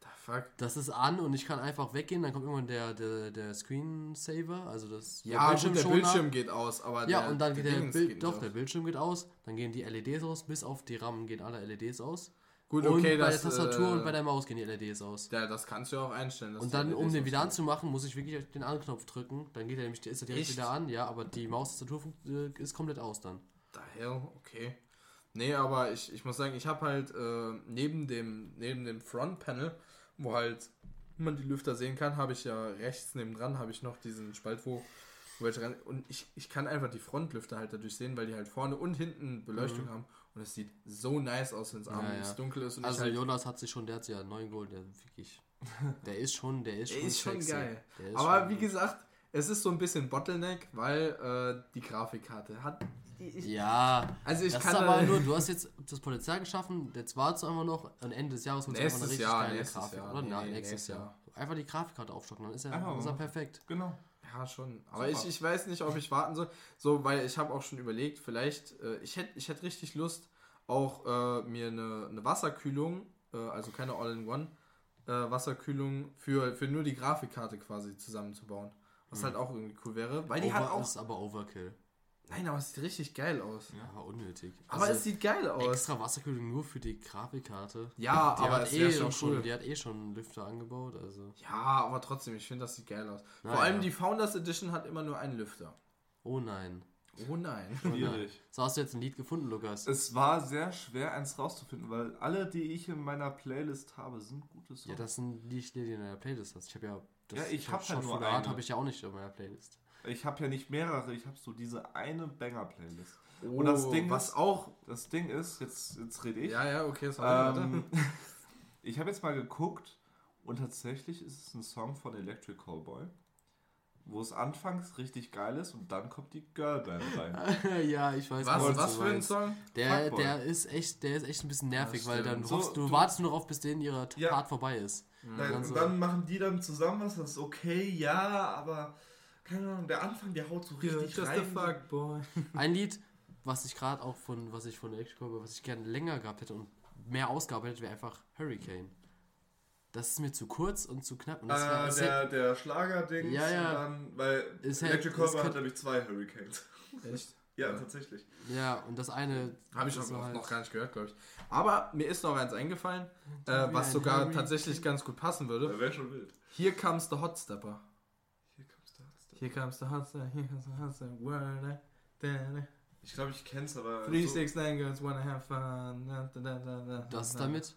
The fuck? Das ist an und ich kann einfach weggehen, dann kommt irgendwann der, der, der Screensaver, also das Ja, gut, der. Bildschirm geht aus, aber Ja, der, und dann geht der, Bild, geht doch, der. Bildschirm geht aus, dann gehen die LEDs aus, bis auf die RAM gehen alle LEDs aus. Gut, und okay, bei das, der Tastatur äh, und bei der Maus gehen die LEDs aus. Ja, das kannst du ja auch einstellen. Und dann, um LEDs den wieder ausgehen. anzumachen, muss ich wirklich den Anknopf drücken. Dann geht er nämlich, ist er direkt Echt? wieder an, ja, aber die Maustastatur äh, ist komplett aus dann. Daher, okay. Nee, aber ich, ich muss sagen, ich habe halt äh, neben dem, neben dem Front-Panel, wo halt man die Lüfter sehen kann, habe ich ja rechts neben dran, habe ich noch diesen Spalt, wo, wo ich rein, und ich, ich kann einfach die Frontlüfter halt dadurch sehen, weil die halt vorne und hinten Beleuchtung haben und es sieht so nice aus, wenn es. Ja, abends ja. dunkel ist und Also halt, Jonas hat sich schon, der hat sich ja neuen Gold, der wirklich, [laughs] der ist schon, der ist Der schon, ist schon sexy. geil. Der ist aber schon wie gut. gesagt, es ist so ein bisschen Bottleneck, weil äh, die Grafikkarte hat, ich, Ja, also ich das kann ist aber nur, [laughs] du hast jetzt das Potenzial geschaffen, jetzt wartest du einfach noch und Ende des Jahres holst du einfach eine richtig Jahr, geile Grafik. Jahr. Oder? Nee, Nein, nächstes nächstes Jahr. Jahr. Einfach die Grafikkarte aufstocken, dann ist er, Einfach ist mal. perfekt. Genau. Ja, schon. Aber Super. ich, ich weiß nicht, ob ich warten soll. So, weil ich habe auch schon überlegt, vielleicht, äh, ich hätte ich hätt richtig Lust, auch äh, mir eine, eine Wasserkühlung, äh, also keine All-in-One, äh, Wasserkühlung für, für nur die Grafikkarte quasi zusammenzubauen. Was halt auch irgendwie cool wäre. Weil die Over, hat auch. ist aber Overkill. Nein, aber es sieht richtig geil aus. Ja, aber unnötig. Aber Also, es sieht geil aus. extra Wasserkühlung nur für die Grafikkarte. Ja, Die aber hat es eh schon schon, cool. die hat eh schon Lüfter angebaut, also. Ja, aber trotzdem, ich finde, das sieht geil aus. Na Vor allem ja. die Founders Edition hat immer nur einen Lüfter. Oh nein. Oh nein. [laughs] Schwierig. So hast du jetzt ein Lied gefunden, Lukas. Es war sehr schwer, eins rauszufinden, weil alle, die ich in meiner Playlist habe, sind gute Songs. Ja, das sind die, die du in deiner Playlist hast. Ich habe ja. Das Ja, ich hab halt Shot nur eine. habe ich ja auch nicht in meiner Playlist. Ich habe ja nicht mehrere, ich habe so diese eine Banger-Playlist. Oh, Und das Ding was ist- auch. Das Ding ist, jetzt, jetzt rede ich. Ja, ja, okay, sorry, Ähm, [laughs] [laughs] ich habe jetzt mal geguckt und tatsächlich ist es ein Song von Electric Callboy, wo es anfangs richtig geil ist und dann kommt die Girlband rein. [laughs] ja, ich weiß Was, was für ein. Song? Der, Fuckboy. der ist echt, der ist echt ein bisschen nervig, weil dann stimmt. hoffst, So, du, du- wartest nur darauf, bis denen ihre Ja. Part vorbei ist. Dann, dann so- dann machen die dann zusammen was, das ist okay, ja, aber keine Ahnung, der Anfang, der haut so richtig rein. fuckboy. [laughs] Ein Lied, was ich gerade auch von, was ich von Electric Callboy, was ich gerne länger gehabt hätte und mehr ausgearbeitet, wäre einfach Hurricane. Das ist mir zu kurz und zu knapp. Und das Äh, es der, der Schlager-Ding, Ja, ja. dann, weil Ist halt- Electric Callboy hat nämlich zwei Hurricanes. Echt? [laughs] Ja, Ja. tatsächlich. ja, und das eine. Habe ich ist noch, halt- noch gar nicht gehört, glaube ich. Aber mir ist noch eins eingefallen, äh, was ein sogar Hurricane. tatsächlich ganz gut passen würde. Da wäre schon wild. Here comes the hot stepper. Hier kommst du. hast du. Here comes the. Here comes stepper. Word, da, da. Ich glaube, ich kenn's, aber. Three, so- six, nine girls wanna have fun. Da, da, da, da, da, Das ist da. damit.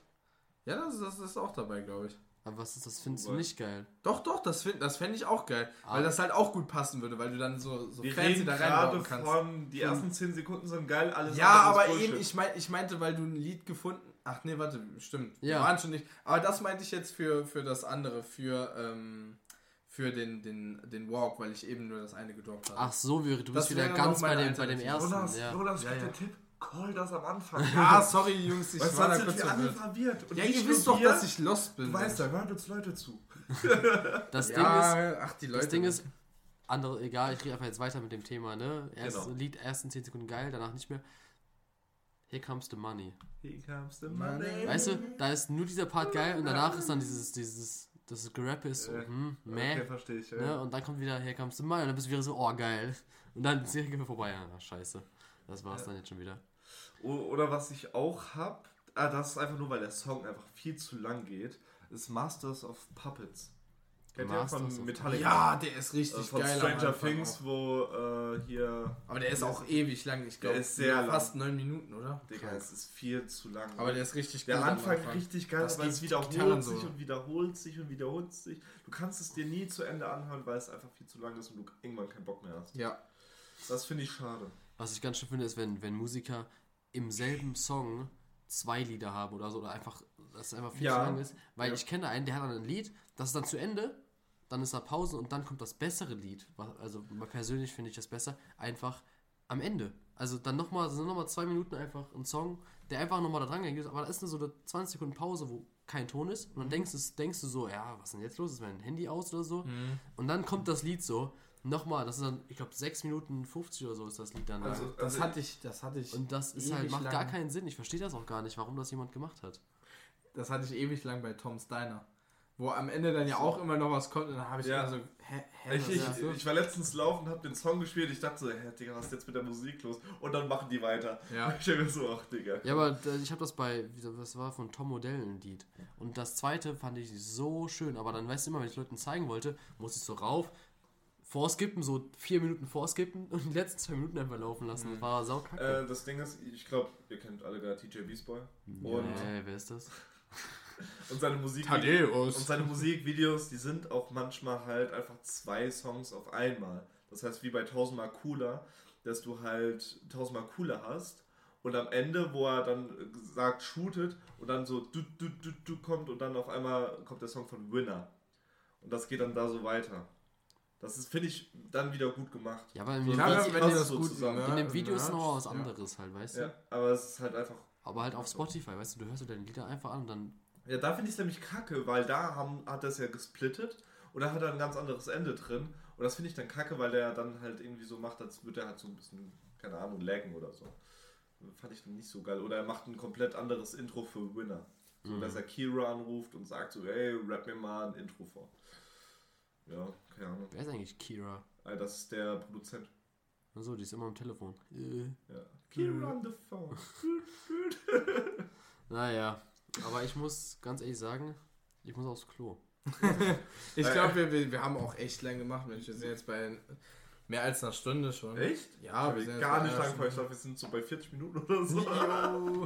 Ja, das, das ist auch dabei, glaube ich. Aber was ist das? Findest du nicht geil? Doch, doch, das finde das fänd ich auch geil. Ah. Weil das halt auch gut passen würde, weil du dann so, so Wir fancy reden da reinbauen kannst. von, die ersten 10 Sekunden sind geil, alles Ja, aber Bullshit. eben, ich, mein, ich meinte, weil du ein Lied gefunden. Ach nee, warte, stimmt. Wir Ja. waren schon nicht. Aber das meinte ich jetzt für, für das andere, für, ähm, für den, den, den Walk, weil ich eben nur das eine gedroppt habe. Ach so, wir- du Das bist wieder ganz bei dem, bei dem ersten. Jonas, ja. Jonas, Ja, ja, Tipp, call das am Anfang. [laughs] Ja, sorry, Jungs, ich Weißt war da kurz alle verwirrt. Und Ja, nicht ihr wisst doch, dass ich lost bin. Du weißt, da hören uns Leute zu. [laughs] Das Ding ist, ach, die Leute. Das Ding ist, andere, egal, ich rede einfach jetzt weiter mit dem Thema, ne? Erst Genau. Lied, ersten 10 Sekunden geil, danach nicht mehr. Here comes the money. Here comes the money. Weißt du, da ist nur dieser Part geil und danach ist dann dieses, dieses, das Gerap ist so, Äh, hm, meh, Okay, verstehe ich. Ja. ne? Und dann kommt wieder Here comes the money und dann bist du wieder so, oh geil. Und dann ist die vorbei, ja, scheiße. Das war's Ja. dann jetzt schon wieder. Oder was ich auch hab, ah, das ist einfach nur, weil der Song einfach viel zu lang geht, ist Masters of Puppets. Kennt ihr Masters von Metallica? ja, der ist richtig von geil. Stranger Anfang Things, auch. wo äh, hier. Aber der ist auch ewig lang. Ich glaube, ist sehr lang. fast neun Minuten, oder? Digga, es ist viel zu lang. Aber der ist richtig Der gut am Anfang richtig geil, Das aber es wiederholt sich so. und wiederholt sich und wiederholt sich. Du kannst es dir nie zu Ende anhören, weil es einfach viel zu lang ist und du irgendwann keinen Bock mehr hast. Ja. Das finde ich schade. Was ich ganz schön finde, ist, wenn, wenn Musiker im selben Song zwei Lieder haben oder so, oder einfach, dass es einfach viel Ja. zu lang ist. Weil Ja. ich kenne einen, der hat dann ein Lied, das ist dann zu Ende, dann ist da Pause und dann kommt das bessere Lied. Also persönlich finde ich das besser, einfach am Ende. Also dann nochmal, sind nochmal zwei Minuten einfach ein Song, der einfach nochmal da dran geht, aber da ist nur so eine 20 Sekunden Pause, wo kein Ton ist. Und dann denkst du, denkst du so, ja, was ist denn jetzt los? Ist mein Handy aus oder so? Und dann kommt das Lied so, nochmal, das ist dann, ich glaube, 6 Minuten 50 oder so ist das Lied dann. Also, Das also hatte ich, das hatte ich. Und das ist halt, macht lang. gar keinen Sinn. Ich verstehe das auch gar nicht, warum das jemand gemacht hat. Das hatte ich ewig lang bei Tom Steiner. Wo am Ende dann ja auch immer noch was kommt und dann habe ich Ja. immer so, hä, hä, Ich, was ich, so? ich war letztens laufen, hab den Song gespielt, ich dachte so, hä, Digga, was ist jetzt mit der Musik los? Und dann machen die weiter. Ja. [laughs] Ich denke so, ach, Digga. Ja, aber ich habe das bei, das war von Tom Modell ein Lied. Und das zweite fand ich so schön, aber dann weißt du immer, wenn ich Leuten zeigen wollte, muss ich so rauf, vorskippen, so vier Minuten vorskippen [laughs] und die letzten zwei Minuten einfach laufen lassen. Das war saukacke. Äh, das Ding ist, ich glaube, ihr kennt alle da TJ Beastboy. Und, nee, wer ist das? [laughs] und seine Musik. Thaddeus. Und seine Musikvideos, die sind auch manchmal halt einfach zwei Songs auf einmal. Das heißt, wie bei Tausendmal Cooler, dass du halt Tausendmal Cooler hast und am Ende, wo er dann sagt, shootet und dann so du, du, du, du kommt und dann auf einmal kommt der Song von Winner. Und das geht dann da so weiter. Das ist, finde ich, dann wieder gut gemacht. Ja, aber im, So, Ja, das wenn das so gut zusammen. ne? in dem Video ist noch was ja. anderes halt, weißt du? Ja, aber es ist halt einfach. Aber halt auf Spotify, weißt du, du hörst dir deine Lieder einfach an und dann. Ja, da finde ich es nämlich kacke, weil da haben, hat er es ja gesplittet und da hat er ein ganz anderes Ende drin. Und das finde ich dann kacke, weil der dann halt irgendwie so macht, als würde er halt so ein bisschen, keine Ahnung, laggen oder so. Fand ich dann nicht so geil. Oder er macht ein komplett anderes Intro für Winner. So, Mhm. dass er Kira anruft und sagt so, hey, rap mir mal ein Intro vor. Ja, keine Ahnung. Wer ist eigentlich Kira? Ah, Das ist der Produzent. Achso, die ist immer am Telefon. Äh. Ja. Kira on the phone. [laughs] Naja, aber ich muss ganz ehrlich sagen, ich muss aufs Klo. [laughs] Ich glaube, wir, wir, wir haben auch echt lang gemacht, Mensch. Wir sind jetzt bei Mehr als eine Stunde schon. Echt? Ja, ich wir sind gar nicht einer lang vor. Ich glaube, wir sind so bei 40 Minuten oder so.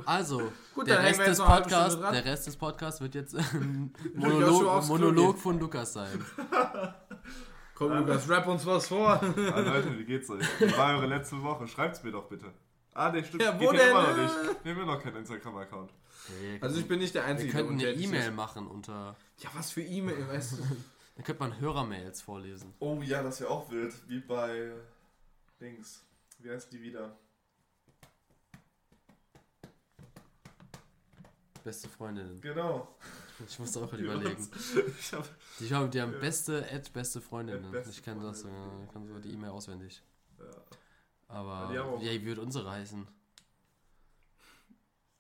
Also, Gut, der Rest, wir des dran. der Rest des Podcasts wird jetzt ein Joshua Monolog, Monolog von Lukas sein. [laughs] Komm, Lukas, rap uns was vor. Ah, Leute, wie geht's euch? Wie war eure letzte Woche? Schreibt's mir doch bitte. Ah, der stimmt. Ja, geht wo ja immer denn? noch nicht. Wir haben ja noch keinen Instagram-Account. Also ich bin nicht der wir Einzige, könnten eine. E-Mail machen unter. Ja, was für E-Mail, weißt du? [laughs] Dann könnte man Hörermails vorlesen. Oh ja, das wäre auch wild. Wie bei Dings. Wie heißt die wieder? Beste Freundinnen. Genau. Ich musste auch überlegen. [laughs] Ich hab, Die haben, die haben beste Ad, beste Freundinnen. Beste ich kann das, Freundinnen. kann so die E-Mail auswendig. ja. Aber ja, wie wird unsere heißen?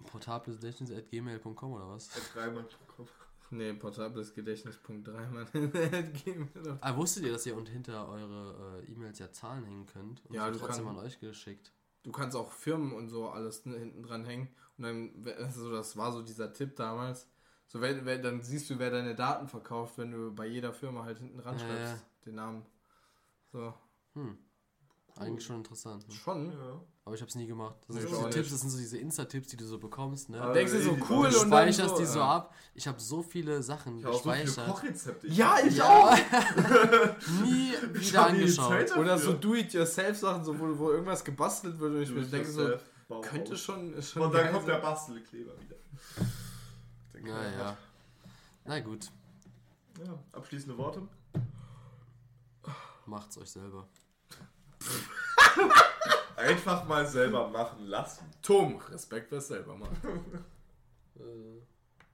portablesdetchens.gmail.com oder was? At Reimann.com. Nee, portables Gedächtnispunkt 3, Mann. Gehen wir doch. Ah, wusstet ihr, dass ihr unten hinter eure äh, E-Mails ja Zahlen hängen könnt? Und Ja, du trotzdem kann- an euch geschickt. Du kannst auch Firmen und so alles ne- hinten dran hängen. Und dann, also das war so dieser Tipp damals. So, wenn, wenn, dann siehst du, wer deine Daten verkauft, wenn du bei jeder Firma halt hinten dran Ja, schreibst, ja. den Namen. So, Hm. Eigentlich schon interessant. Ne? schon. Ja. Aber ich hab's nie gemacht. Das Nee, sind ich so Tipps, das sind so diese Insta-Tipps, die du so bekommst. Ne? Aber Denkst du so cool und dann speicherst so, die so ja. ab. Ich habe so viele Sachen Ich habe auch so viele gespeichert. Kochrezepte. Ja, ich Ja. auch. [laughs] nie [laughs] Ich wieder die angeschaut. Oder so Do-it-yourself-Sachen, so, wo, wo irgendwas gebastelt wird und ich mir denke so, Bauhaus. könnte schon, schon Und dann kommt der sein. Bastelkleber wieder. [laughs] Naja. Na gut, Ja, abschließende Worte. macht's euch selber. [laughs] Einfach mal selber machen lassen. Tom, Respekt, wer selber macht. Äh,